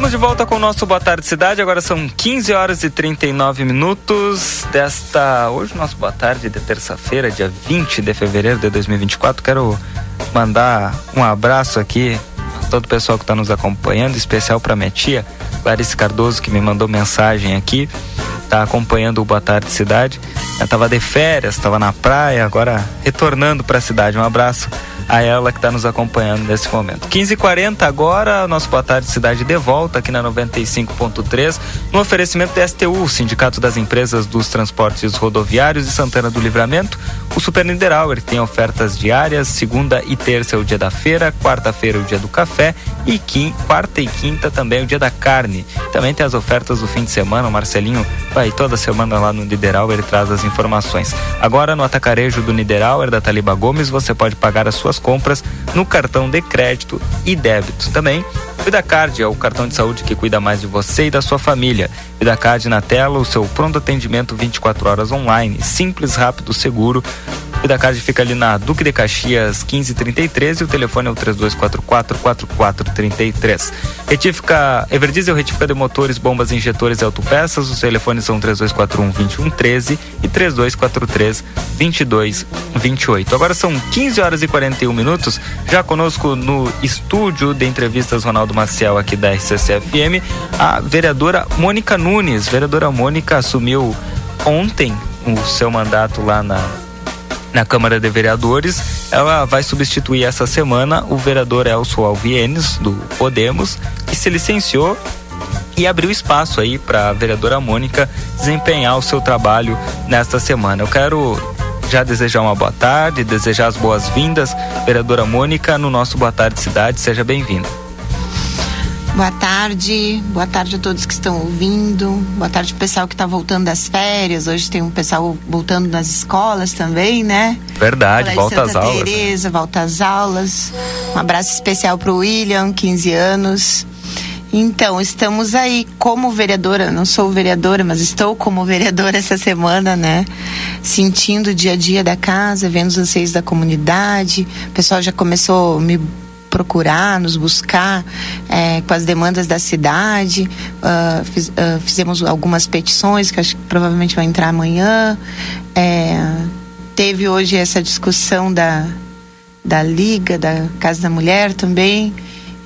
Speaker 1: Estamos de volta com o nosso Boa Tarde Cidade. Agora são 15 horas e 39 minutos desta. Hoje, nosso Boa Tarde de terça-feira, dia 20 de fevereiro de 2024. Quero mandar um abraço aqui a todo o pessoal que está nos acompanhando, especial para minha tia, Clarice Cardoso, que me mandou mensagem aqui. Está acompanhando o Boa Tarde Cidade. Estava de férias, estava na praia, agora retornando para a cidade. Um abraço a ela que está nos acompanhando nesse momento. 15h40 agora, nosso Boa Tarde Cidade de volta aqui na 95.3, no oferecimento da STU, Sindicato das Empresas dos Transportes Rodoviários de Santana do Livramento, o Super Niederauer, tem ofertas diárias, segunda e terça é o dia da feira, quarta-feira é o dia do café e quim, quarta e quinta também é o dia da carne. Também tem as ofertas do fim de semana, o Marcelinho vai toda semana lá no Niederauer e traz as informações. Agora no atacarejo do Niederauer, da Taliba Gomes, você pode pagar as suas compras no cartão de crédito e débito. Também, VidaCard é o cartão de saúde que cuida mais de você e da sua família. VidaCard na tela, o seu pronto atendimento 24 horas online, simples, rápido, seguro. O VidaCard fica ali na Duque de Caxias 1533 e o telefone é o 3244-4433. Retífica, Everdiesel retífica de motores, bombas, injetores e autopeças. Os telefones são 3241-2113 e 3243-2228. Agora são 15 horas e 41 minutos. Já conosco no estúdio de entrevistas Ronaldo Maciel aqui da RCCFM, a vereadora Mônica Nunes. Vereadora Mônica assumiu ontem o seu mandato lá na na Câmara de Vereadores. Ela vai substituir essa semana o vereador Elcio Alvienes, do Podemos, que se licenciou e abriu espaço aí para a vereadora Mônica desempenhar o seu trabalho nesta semana. Eu quero já desejar uma boa tarde, desejar as boas-vindas, vereadora Mônica, no nosso Boa Tarde Cidade. Seja bem-vinda.
Speaker 25: Boa tarde, boa tarde a todos que estão ouvindo, boa tarde pro pessoal que está voltando das férias. Hoje tem um pessoal voltando das escolas também, né?
Speaker 1: Verdade, volta às aulas.
Speaker 25: Tereza, volta às aulas. Um abraço especial pro William, 15 anos. Então, estamos aí como vereadora, não sou vereadora, mas estou como vereadora essa semana, né? Sentindo o dia a dia da casa, vendo os anseios da comunidade. O pessoal já começou me procurar, nos buscar é, com as demandas da cidade. Uh, fiz, uh, fizemos algumas petições que acho que provavelmente vai entrar amanhã. É, teve hoje essa discussão da, da Liga, da Casa da Mulher também.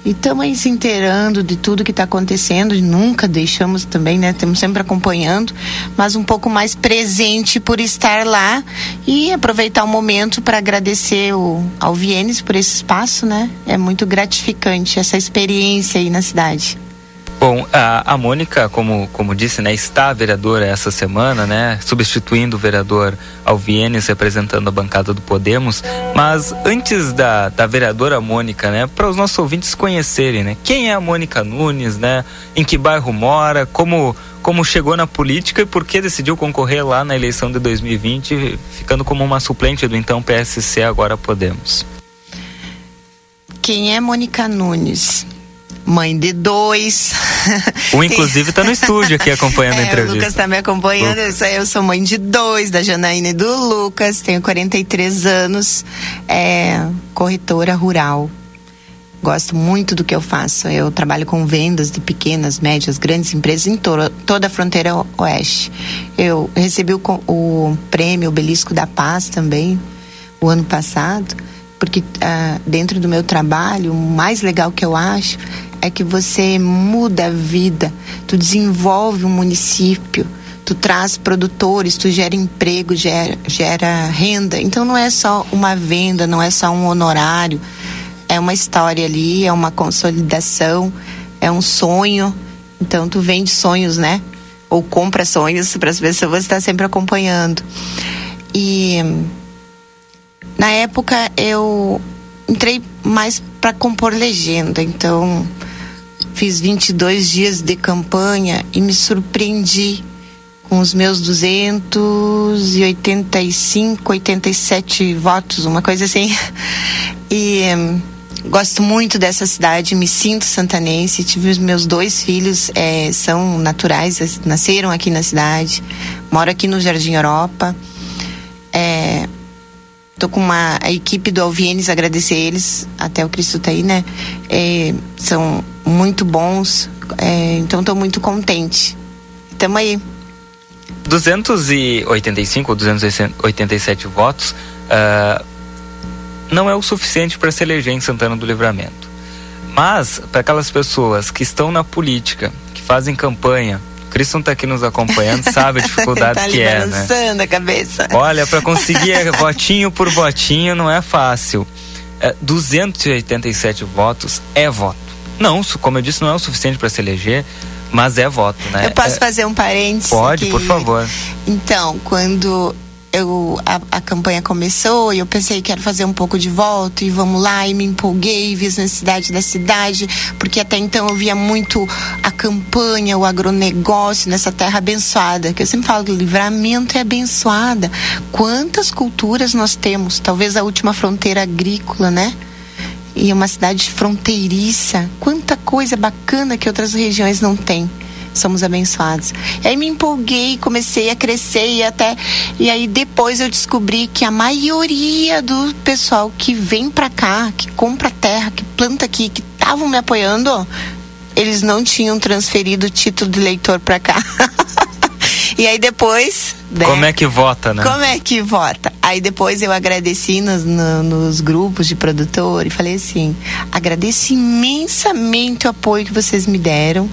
Speaker 25: E estamos aí se inteirando de tudo que está acontecendo, nunca deixamos também, né? Estamos sempre acompanhando, mas um pouco mais presente por estar lá e aproveitar o momento para agradecer o, ao Vienes por esse espaço, né? É muito gratificante essa experiência aí na cidade.
Speaker 1: Bom, a, a Mônica, como, como disse, né, está vereadora essa semana, né, substituindo o vereador Alvienes, representando a bancada do Podemos. Mas antes da, da vereadora Mônica, né, para os nossos ouvintes conhecerem, né, quem é a Mônica Nunes, né, em que bairro mora, como como chegou na política e por que decidiu concorrer lá na eleição de 2020, ficando como uma suplente do então PSC, agora Podemos.
Speaker 25: Quem é Mônica Nunes? Mãe de dois.
Speaker 1: Um, inclusive, está no estúdio aqui acompanhando
Speaker 25: é,
Speaker 1: a entrevista.
Speaker 25: O Lucas está me acompanhando. Eu sou mãe de dois, da Janaína e do Lucas. Tenho 43 anos. É, corretora rural. Gosto muito do que eu faço. Eu trabalho com vendas de pequenas, médias, grandes empresas em to toda a fronteira oeste. Eu recebi o, o prêmio Obelisco da Paz também, o ano passado porque ah, dentro do meu trabalho, o mais legal que eu acho é que você muda a vida, tu desenvolve um município, tu traz produtores, tu gera emprego, gera, gera renda. Então não é só uma venda, não é só um honorário, é uma história ali, é uma consolidação, é um sonho. Então tu vende sonhos, né? ou compra sonhos para as pessoas estar sempre acompanhando. E na época eu entrei mais para compor legenda, então fiz 22 dias de campanha e me surpreendi com os meus 285, 87 votos, uma coisa assim. E hum, gosto muito dessa cidade, me sinto santanense. Tive os meus dois filhos, é, são naturais, nasceram aqui na cidade. Moro aqui no Jardim Europa. É, tô com uma a equipe do Alvienes, agradecer eles, até o Cristo tá aí, né? É, são muito bons, é, então tô muito contente. Tamo aí.
Speaker 1: 285 ou 287 votos uh, não é o suficiente para se eleger em Santana do Livramento. Mas, para aquelas pessoas que estão na política, que fazem campanha, Cristo está aqui nos acompanhando, sabe a dificuldade
Speaker 25: tá
Speaker 1: que é, né?
Speaker 25: a cabeça.
Speaker 1: Olha, para conseguir votinho por votinho não é fácil. É, 287 votos é voto. Não, como eu disse, não é o suficiente para se eleger, mas é voto, né?
Speaker 25: Eu posso
Speaker 1: é...
Speaker 25: fazer um parênteses?
Speaker 1: Pode,
Speaker 25: aqui?
Speaker 1: por favor.
Speaker 25: Então, quando eu, a, a, campanha começou e eu pensei, quero fazer um pouco de volta e vamos lá, e me empolguei, vi as necessidades da cidade, porque até então eu via muito a campanha, o agronegócio nessa terra abençoada, que eu sempre falo que livramento é abençoada. Quantas culturas nós temos? Talvez a última fronteira agrícola, né? E uma cidade fronteiriça. Quanta coisa bacana que outras regiões não têm somos abençoados. E aí me empolguei, comecei a crescer e até e aí depois eu descobri que a maioria do pessoal que vem para cá, que compra terra, que planta aqui, que estavam me apoiando, eles não tinham transferido o título de eleitor para cá. e aí depois.
Speaker 1: Né? Como é que vota, né?
Speaker 25: Como é que vota? Aí depois eu agradeci nos, no, nos grupos de produtor e falei assim: agradeço imensamente o apoio que vocês me deram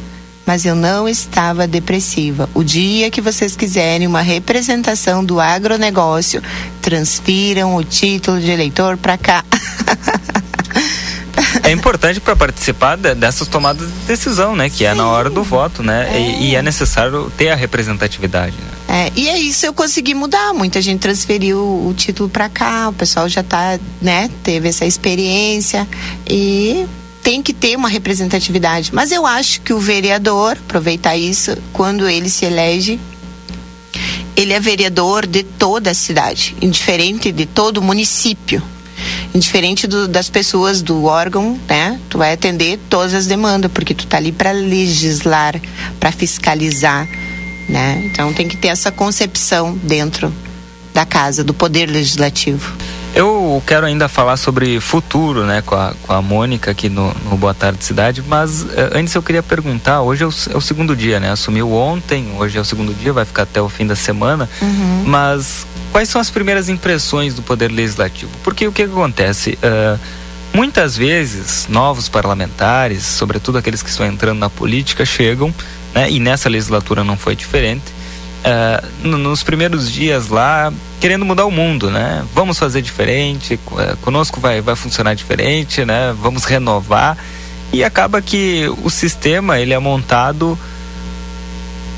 Speaker 25: mas eu não estava depressiva. O dia que vocês quiserem uma representação do agronegócio, transfiram o título de eleitor para cá.
Speaker 1: é importante para participar de, dessas tomadas de decisão, né? Que Sim. é na hora do voto, né? É. E, e, é necessário ter a representatividade.
Speaker 25: Né? É, e é isso eu consegui mudar. Muita gente transferiu o título para cá, o pessoal já tá, né? Teve essa experiência e tem que ter uma representatividade. Mas eu acho que o vereador, aproveitar isso, quando ele se elege, ele é vereador de toda a cidade, indiferente de todo o município. Indiferente do, das pessoas do órgão, né? Tu vai atender todas as demandas, porque tu tá ali para legislar, para fiscalizar, né? Então tem que ter essa concepção dentro da casa, do poder legislativo.
Speaker 1: Eu quero ainda falar sobre futuro, né, com a, com a Mônica aqui no, no Boa Tarde Cidade, mas eh, antes eu queria perguntar, hoje é o, é o, segundo dia, né, assumiu ontem, hoje é o segundo dia, vai ficar até o fim da semana, uhum. mas quais são as primeiras impressões do Poder Legislativo? Porque o que, que acontece? Uh, muitas vezes, novos parlamentares, sobretudo aqueles que estão entrando na política, chegam, né, e nessa legislatura não foi diferente, uh, nos primeiros dias lá querendo mudar o mundo, né? Vamos fazer diferente, uh, conosco vai, vai funcionar diferente, né? Vamos renovar e acaba que o sistema ele é montado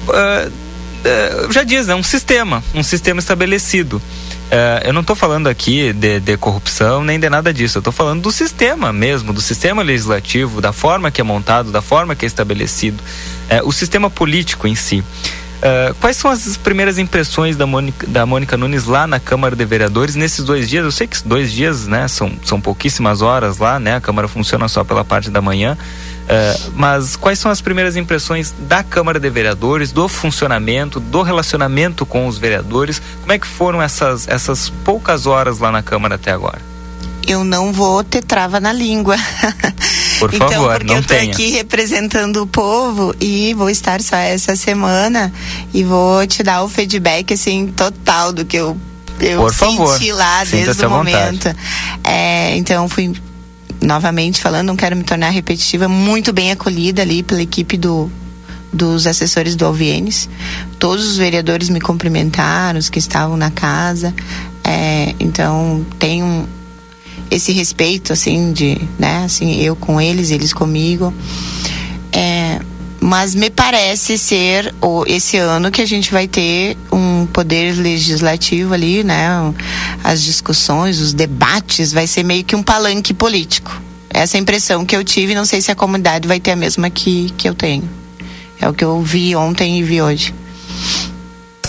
Speaker 1: uh, já diz, é um sistema, um sistema estabelecido. Uh, eu não estou falando aqui de, de, corrupção nem de nada disso. Eu estou falando do sistema mesmo, do sistema legislativo, da forma que é montado, da forma que é estabelecido, uh, o sistema político em si. Uh, quais são as primeiras impressões da Mônica, da Mônica Nunes lá na Câmara de Vereadores nesses dois dias? Eu sei que dois dias, né, são, são pouquíssimas horas lá, né? A Câmara funciona só pela parte da manhã. Uh, mas quais são as primeiras impressões da Câmara de Vereadores, do funcionamento, do relacionamento com os vereadores? Como é que foram essas, essas poucas horas lá na Câmara até agora?
Speaker 25: Eu não vou ter trava na língua.
Speaker 1: Por
Speaker 25: então,
Speaker 1: favor,
Speaker 25: porque
Speaker 1: não
Speaker 25: eu tô
Speaker 1: tenha.
Speaker 25: aqui representando o povo e vou estar só essa semana e vou te dar o feedback assim total do que eu eu
Speaker 1: Por
Speaker 25: senti
Speaker 1: favor,
Speaker 25: lá desde o momento. É, então fui novamente falando, não quero me tornar repetitiva, muito bem acolhida ali pela equipe do dos assessores do Alvienes. Todos os vereadores me cumprimentaram, os que estavam na casa. É, então tem um, esse respeito assim de né assim eu com eles eles comigo é, Mas me parece ser o, esse ano que a gente vai ter um poder legislativo ali, né? As discussões, os debates, vai ser meio que um palanque político. Essa é impressão que eu tive, não sei se a comunidade vai ter a mesma que, que eu tenho. É o que eu vi ontem e vi hoje.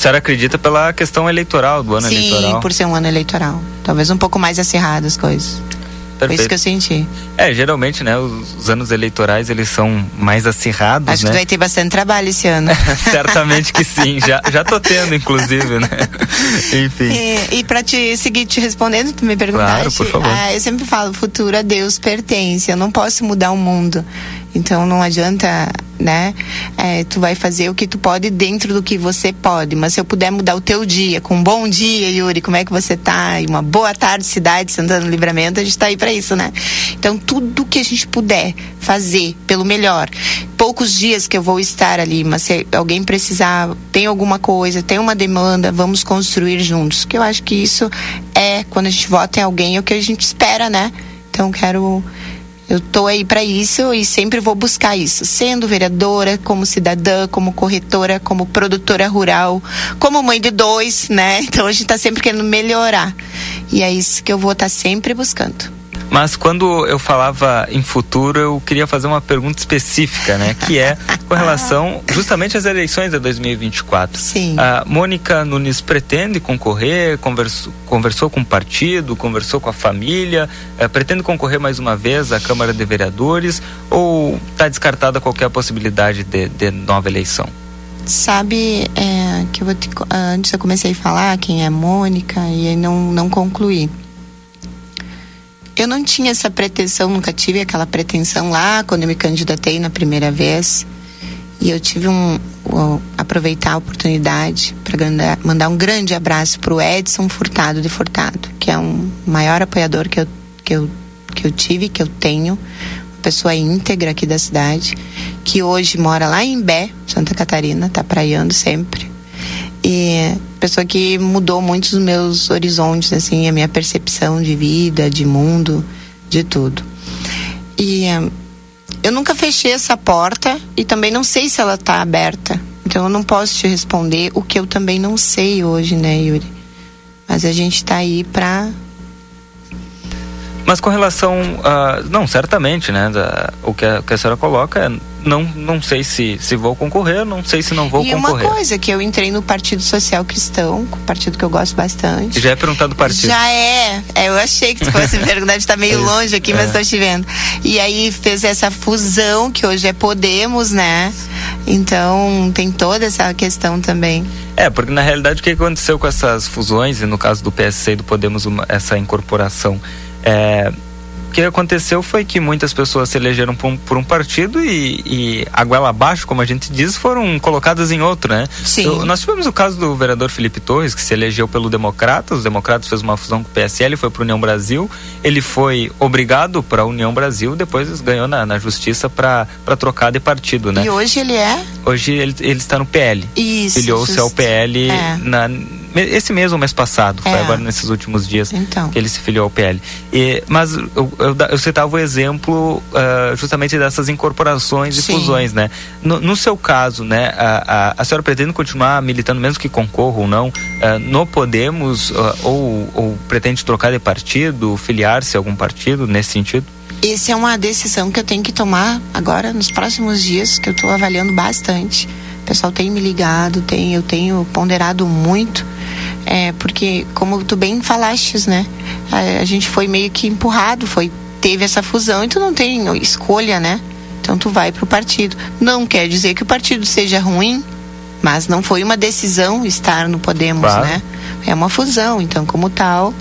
Speaker 1: Senhora acredita pela questão eleitoral, do ano
Speaker 25: Sim,
Speaker 1: eleitoral?
Speaker 25: por ser um ano eleitoral. Talvez um pouco mais acirrado as coisas. Foi isso que eu senti.
Speaker 1: É, geralmente, né, os, os anos eleitorais, eles são mais acirrados,
Speaker 25: Acho
Speaker 1: né?
Speaker 25: que vai ter bastante trabalho esse ano.
Speaker 1: Certamente que sim, já, já tô tendo, inclusive, né? Enfim.
Speaker 25: E, e para te seguir te respondendo, tu me perguntaste.
Speaker 1: Claro, por favor.
Speaker 25: Ah, eu sempre falo, futuro a Deus pertence. Eu não posso mudar o mundo. Então não adianta, né? É, tu vai fazer o que tu pode dentro do que você pode. Mas se eu puder mudar o teu dia, com um bom dia, Yuri, como é que você tá? E uma boa tarde, cidade, Santana do Livramento, a gente tá aí para isso, né? Então tudo que a gente puder fazer pelo melhor. Poucos dias que eu vou estar ali, mas se alguém precisar, tem alguma coisa, tem uma demanda, vamos construir juntos. Que eu acho que isso é quando a gente vota em alguém é o que a gente espera, né? Então quero eu tô aí para isso e sempre vou buscar isso, sendo vereadora, como cidadã, como corretora, como produtora rural, como mãe de dois, né? Então a gente tá sempre querendo melhorar. E é isso que eu vou estar sempre buscando.
Speaker 1: Mas quando eu falava em futuro, eu queria fazer uma pergunta específica, né? Que é com relação justamente às eleições de 2024.
Speaker 25: Sim.
Speaker 1: A Mônica Nunes pretende concorrer, conversou, conversou com o partido, conversou com a família, eh, pretende concorrer mais uma vez à Câmara de Vereadores ou está descartada qualquer possibilidade de, de nova eleição?
Speaker 25: Sabe é, que eu te, antes eu comecei a falar quem é Mônica e aí não, não concluí. Eu não tinha essa pretensão, nunca tive aquela pretensão lá quando eu me candidatei na primeira vez. E eu tive um, um aproveitar a oportunidade para mandar um grande abraço para o Edson Furtado de Furtado, que é um maior apoiador que eu, que eu, que eu tive, que eu tenho, uma pessoa íntegra aqui da cidade, que hoje mora lá em Bé, Santa Catarina, tá praiando sempre. E pessoa que mudou muito os meus horizontes, assim, a minha percepção de vida, de mundo, de tudo. E eu nunca fechei essa porta e também não sei se ela está aberta. Então eu não posso te responder o que eu também não sei hoje, né, Yuri? Mas a gente está aí para
Speaker 1: Mas com relação a. Não, certamente, né? Da, o, que a, o que a senhora coloca é. Não, não sei se, se vou concorrer, não sei se não vou
Speaker 25: e
Speaker 1: concorrer.
Speaker 25: uma coisa que eu entrei no Partido Social Cristão, um partido que eu gosto bastante.
Speaker 1: Já é perguntado do partido.
Speaker 25: Já é. é eu achei que tu fosse me perguntar, está meio
Speaker 1: Isso,
Speaker 25: longe aqui, mas
Speaker 1: é.
Speaker 25: estou te vendo. E aí fez essa fusão, que hoje é Podemos, né? Então tem toda essa questão também.
Speaker 1: É, porque na realidade o que aconteceu com essas fusões, e no caso do PSC e do Podemos, uma, essa incorporação, é, que aconteceu foi que muitas pessoas se elegeram por um, por um partido e, e a goela abaixo, como a gente diz, foram colocadas em outro, né?
Speaker 25: Sim.
Speaker 1: Nós tivemos o caso do vereador Felipe Torres, que se elegeu pelo Democratas, os Democratas fez uma fusão com o PSL, foi para União Brasil, ele foi obrigado para a União Brasil, depois ganhou na, na justiça para trocar de partido, né?
Speaker 25: E hoje ele é
Speaker 1: Hoje ele, ele está no PL.
Speaker 25: Isso,
Speaker 1: Filiou-se ao. PL
Speaker 25: É.
Speaker 1: na, esse mês ou mês passado. Foi
Speaker 25: É.
Speaker 1: agora nesses últimos dias
Speaker 25: Então.
Speaker 1: que ele se filiou ao PL. E, mas eu, eu, eu citava o exemplo ah, justamente dessas incorporações e
Speaker 25: Sim.
Speaker 1: fusões, né? No, no seu caso, né, a, a, a senhora pretende continuar militando, mesmo que concorra ou não, ah, no Podemos ah, ou, ou pretende trocar de partido, filiar-se a algum partido nesse sentido?
Speaker 25: Essa é uma decisão que eu tenho que tomar agora nos próximos dias, que eu estou avaliando bastante. O pessoal tem me ligado, tem, eu tenho ponderado muito, é, porque como tu bem falastes, né? A, a gente foi meio que empurrado, foi teve essa fusão e tu não tem escolha, né? Então tu vai pro partido. Não quer dizer que o partido seja ruim, mas não foi uma decisão estar no Podemos,
Speaker 1: Claro.
Speaker 25: né? É uma fusão, então como tal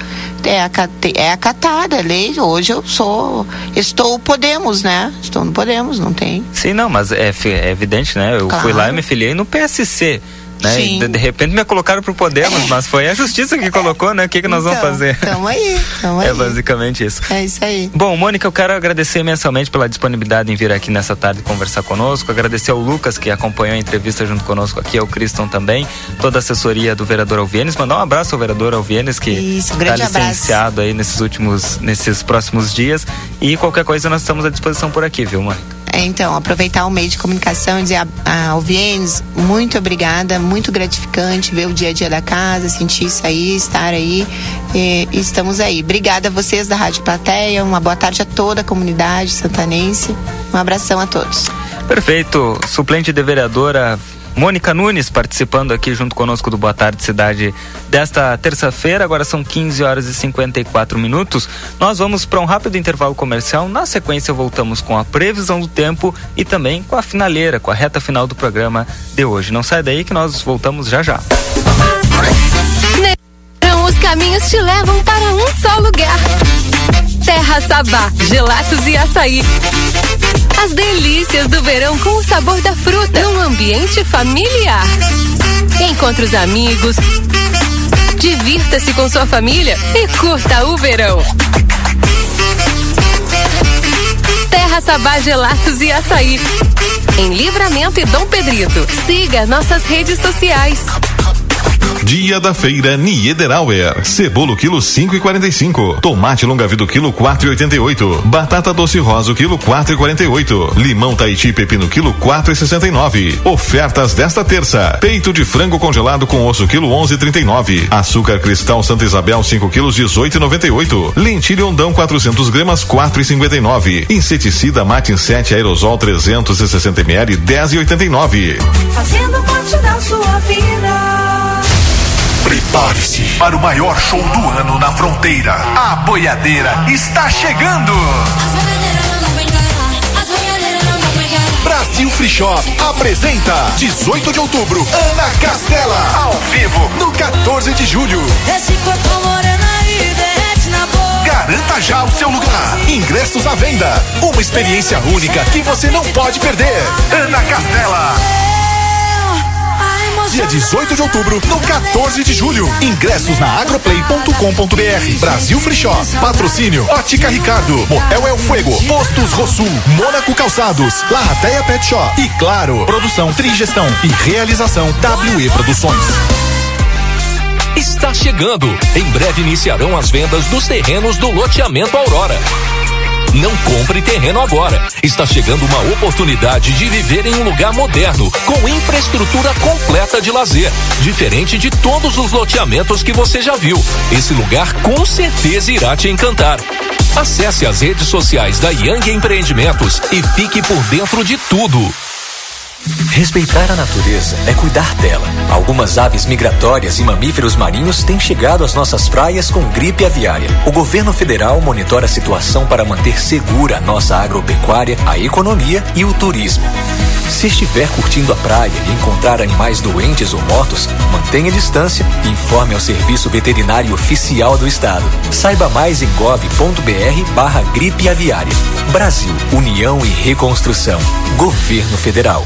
Speaker 25: é, acate- é acatada a lei. Hoje eu sou, estou Podemos, né? Estou no Podemos, não tem.
Speaker 1: Sim, não, mas é, é evidente, né? Eu
Speaker 25: Claro.
Speaker 1: fui lá e me filiei no PSC. Né?
Speaker 25: Sim.
Speaker 1: De, de repente me colocaram pro Podemos, mas foi a justiça que colocou, né? O que, que nós vamos
Speaker 25: Então,
Speaker 1: fazer?
Speaker 25: Tamo aí, tamo aí.
Speaker 1: É basicamente isso.
Speaker 25: É isso aí.
Speaker 1: Bom, Mônica, eu quero agradecer imensamente pela disponibilidade em vir aqui nessa tarde conversar conosco. Agradecer ao Lucas, que acompanhou a entrevista junto conosco aqui, ao Criston também, toda a assessoria do vereador Alvienes. Mandar um abraço ao vereador Alvienes, que
Speaker 25: Isso, um
Speaker 1: está
Speaker 25: grande abraço.
Speaker 1: licenciado aí nesses últimos, nesses próximos dias. E qualquer coisa nós estamos à disposição por aqui, viu, Mônica?
Speaker 25: É, então, aproveitar o meio de comunicação e dizer ao Vienes, muito obrigada, muito gratificante ver o dia a dia da casa, sentir isso aí, estar aí. E, e estamos aí. Obrigada a vocês da Rádio Plateia, uma boa tarde a toda a comunidade santanense. Um abração a todos.
Speaker 1: Perfeito. Suplente de vereadora Mônica Nunes participando aqui junto conosco do Boa Tarde Cidade desta terça-feira. Agora são 15 horas e 54 minutos. Nós vamos para um rápido intervalo comercial. Na sequência, voltamos com a previsão do tempo e também com a finaleira, com a reta final do programa de hoje. Não sai daí que nós voltamos já já.
Speaker 26: Os caminhos te levam para um só lugar. Terra Sabá, gelatos e açaí. As delícias do verão com o sabor da fruta num ambiente familiar. Encontre os amigos, divirta-se com sua família e curta o verão. Terra Sabá Gelatos e Açaí. Em Livramento e Dom Pedrito. Siga nossas redes sociais.
Speaker 20: Dia da feira Niederauer. Cebola quilo cinco e quarenta e cinco. Tomate longa vida quilo quatro e oitenta e oito. Batata doce rosa quilo quatro e quarenta e oito. Limão Tahiti pepino quilo quatro e sessenta e nove. Ofertas desta terça. Peito de frango congelado com osso quilo onze e trinta e nove. Açúcar cristal Santa Isabel 5 quilos dezoito e noventa e oito. Lentilha ondão 400 gramas quatro e cinquenta e nove. Inseticida Matin 7 aerosol 360 ml dez e oitenta e nove.
Speaker 27: Fazendo parte da sua.
Speaker 20: Prepare-se para o maior show do ano na fronteira. A boiadeira está chegando. Brasil Free Shop apresenta 18 de outubro Ana Castela ao vivo no 14 de julho.
Speaker 27: Esse corpo moreno aí derrete na boca.
Speaker 20: Garanta já o seu lugar. Ingressos à venda. Uma experiência única que você não pode perder. Ana Castela. Dia 18 de outubro, no 14 de julho. Ingressos na agroplay.com.br. Brasil Free Shop. Patrocínio Ótica Ricardo. Motel El Fuego. Postos Rosul. Mônaco Calçados. Larrateia Pet Shop. E claro, produção Trigestão e realização WE Produções.
Speaker 18: Está chegando. Em breve iniciarão as vendas dos terrenos do loteamento Aurora. Não compre terreno agora. Está chegando uma oportunidade de viver em um lugar moderno, com infraestrutura completa de lazer, diferente de todos os loteamentos que você já viu. Esse lugar com certeza irá te encantar. Acesse as redes sociais da Yang Empreendimentos e fique por dentro de tudo.
Speaker 21: Respeitar a natureza é cuidar dela. Algumas aves migratórias e mamíferos marinhos têm chegado às nossas praias com gripe aviária. O governo federal monitora a situação para manter segura a nossa agropecuária, a economia e o turismo. Se estiver curtindo a praia e encontrar animais doentes ou mortos, mantenha distância e informe ao Serviço Veterinário Oficial do Estado. Saiba mais em gov.br barra gripe aviária. Brasil, União e Reconstrução. Governo Federal.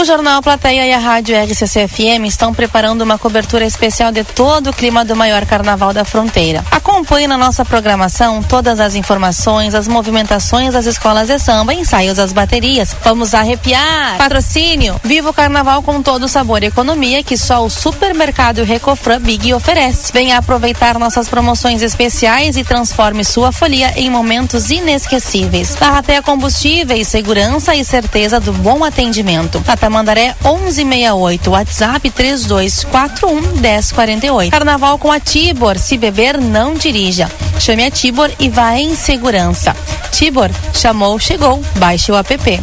Speaker 10: O Jornal Plateia e a Rádio RCC-FM estão preparando uma cobertura especial de todo o clima do maior carnaval da fronteira. Acompanhe na nossa programação todas as informações, as movimentações das escolas de samba, ensaios das baterias. Vamos arrepiar! Patrocínio! Viva o carnaval com todo o sabor e economia que só o supermercado Recofran Big oferece. Venha aproveitar nossas promoções especiais e transforme sua folia em momentos inesquecíveis. Narratea Combustíveis, segurança e certeza do bom atendimento. Tamandaré 1168, WhatsApp 3241 1048. Carnaval com a Tibor, se beber não dirija. Chame a Tibor e vá em segurança. Tibor, chamou, chegou. Baixe o app.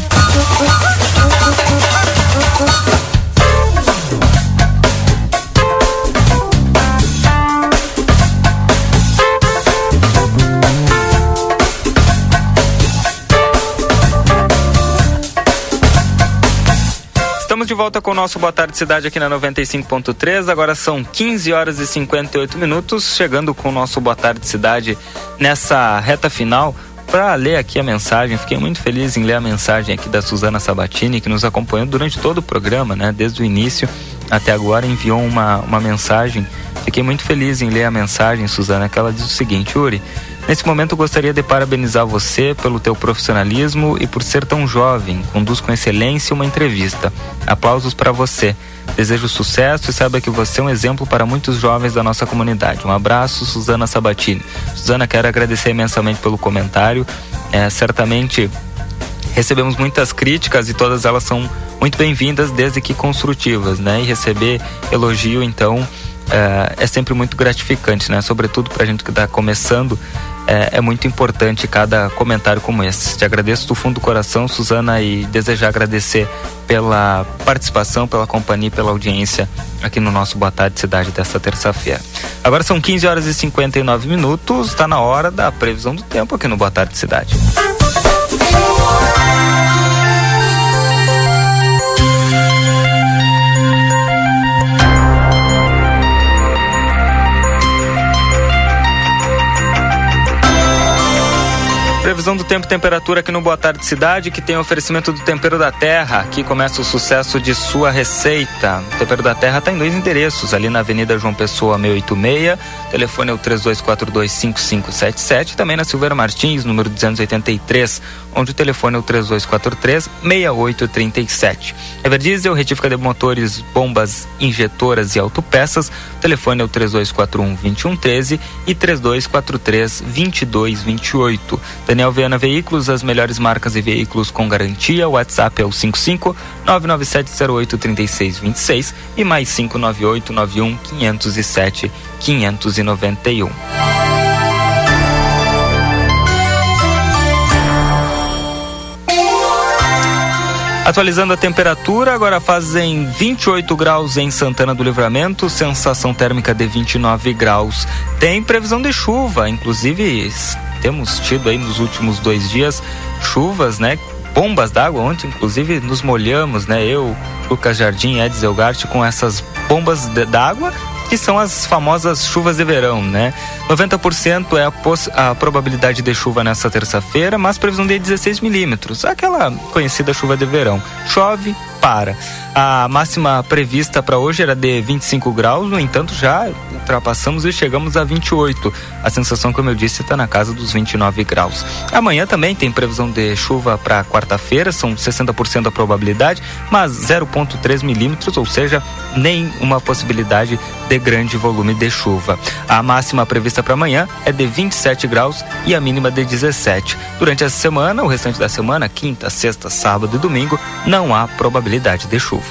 Speaker 1: Estamos de volta com o nosso Boa Tarde Cidade aqui na 95.3. Agora são 15 horas e 58 minutos, chegando com o nosso Boa Tarde Cidade nessa reta final. Para ler aqui a mensagem, fiquei muito feliz em ler a mensagem aqui da Suzana Sabatini, que nos acompanhou durante todo o programa, né? Desde o início até agora, enviou uma, uma mensagem. Fiquei muito feliz em ler a mensagem, Suzana, que ela diz o seguinte: Uri, Nesse momento gostaria de parabenizar você pelo teu profissionalismo e por ser tão jovem. Conduz com excelência uma entrevista. Aplausos para você. Desejo sucesso e saiba que você é um exemplo para muitos jovens da nossa comunidade. Um abraço, Suzana Sabatini. Suzana, quero agradecer imensamente pelo comentário. É, certamente recebemos muitas críticas e todas elas são muito bem-vindas, desde que construtivas, né? E receber elogio, então, é, é sempre muito gratificante, né? Sobretudo para a gente que está começando, é, é, muito importante cada comentário como esse. Te agradeço do fundo do coração, Suzana, e desejar agradecer pela participação, pela companhia, pela audiência aqui no nosso Boa Tarde Cidade desta terça-feira. Agora são 15 horas e 59 minutos, está na hora da previsão do tempo aqui no Boa Tarde Cidade. Previsão do tempo e temperatura aqui no Boa Tarde Cidade, que tem oferecimento do Tempero da Terra. Aqui começa o sucesso de sua receita. O Tempero da Terra está em dois endereços, ali na Avenida João Pessoa 686, telefone é o 32425577, também na Silveira Martins, número 283, onde o telefone é o 3243-6837. Everdiesel, retífica de motores, bombas, injetoras e autopeças, telefone é o 3241-2113 e 3243-2228. Daniel Viana Veículos, as melhores marcas e veículos com garantia, WhatsApp é o 55 99708 3626 e mais 598 91 507 591. Atualizando a temperatura, agora fazem 28 graus em Santana do Livramento, sensação térmica de 29 graus. Tem previsão de chuva, inclusive temos tido aí nos últimos dois dias chuvas, né? Bombas d'água, ontem inclusive nos molhamos, né? Eu, Lucas Jardim, Eds Elgart, com essas bombas d'água que são as famosas chuvas de verão, né? 90% é a, a, probabilidade de chuva nessa terça-feira, mas previsão de 16 milímetros, aquela conhecida chuva de verão. Chove, para. A máxima prevista para hoje era de 25 graus, no entanto, já ultrapassamos e chegamos a 28. A sensação, como eu disse, está na casa dos 29 graus. Amanhã também tem previsão de chuva para quarta-feira, são 60% a probabilidade, mas 0,3 milímetros, ou seja, nem uma possibilidade de grande volume de chuva. A máxima prevista para amanhã é de 27 graus e a mínima de 17. Durante essa semana, o restante da semana, quinta, sexta, sábado e domingo, não há probabilidade de chuva.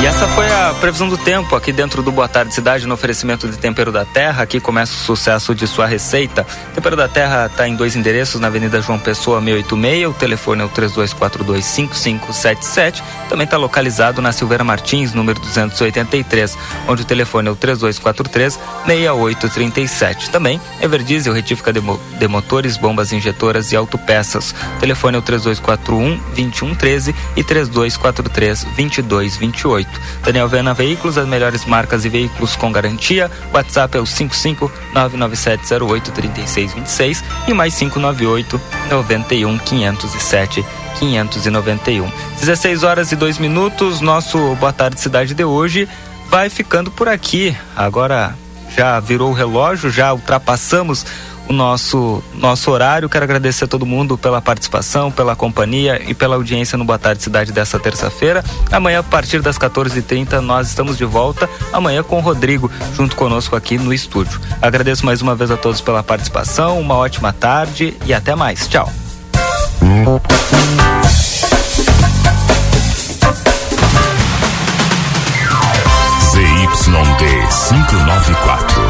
Speaker 1: E essa foi a previsão do tempo aqui dentro do Boa Tarde Cidade no oferecimento de Tempero da Terra. Aqui começa o sucesso de sua receita. Tempero da Terra está em dois endereços na Avenida João Pessoa 686. O telefone é o 32425577. Também está localizado na Silveira Martins, número 283, onde o telefone é o 3243-6837. Também Everdiesel, retífica de, mo de motores, bombas injetoras e autopeças. O telefone é o 3241-2113 e 3243-2228. Daniel Viana Veículos, as melhores marcas e veículos com garantia. WhatsApp é o 55 99708 3626 e mais 598 91 507 591. 16 horas e 2 minutos. Nosso Boa Tarde Cidade de hoje vai ficando por aqui. Agora já virou o relógio, já ultrapassamos o nosso, nosso horário. Quero agradecer a todo mundo pela participação, pela companhia e pela audiência no Boa Tarde Cidade dessa terça-feira. Amanhã, a partir das 14h30, nós estamos de volta. Amanhã com o Rodrigo, junto conosco aqui no estúdio. Agradeço mais uma vez a todos pela participação, uma ótima tarde e até mais. Tchau.
Speaker 28: ZYD 594,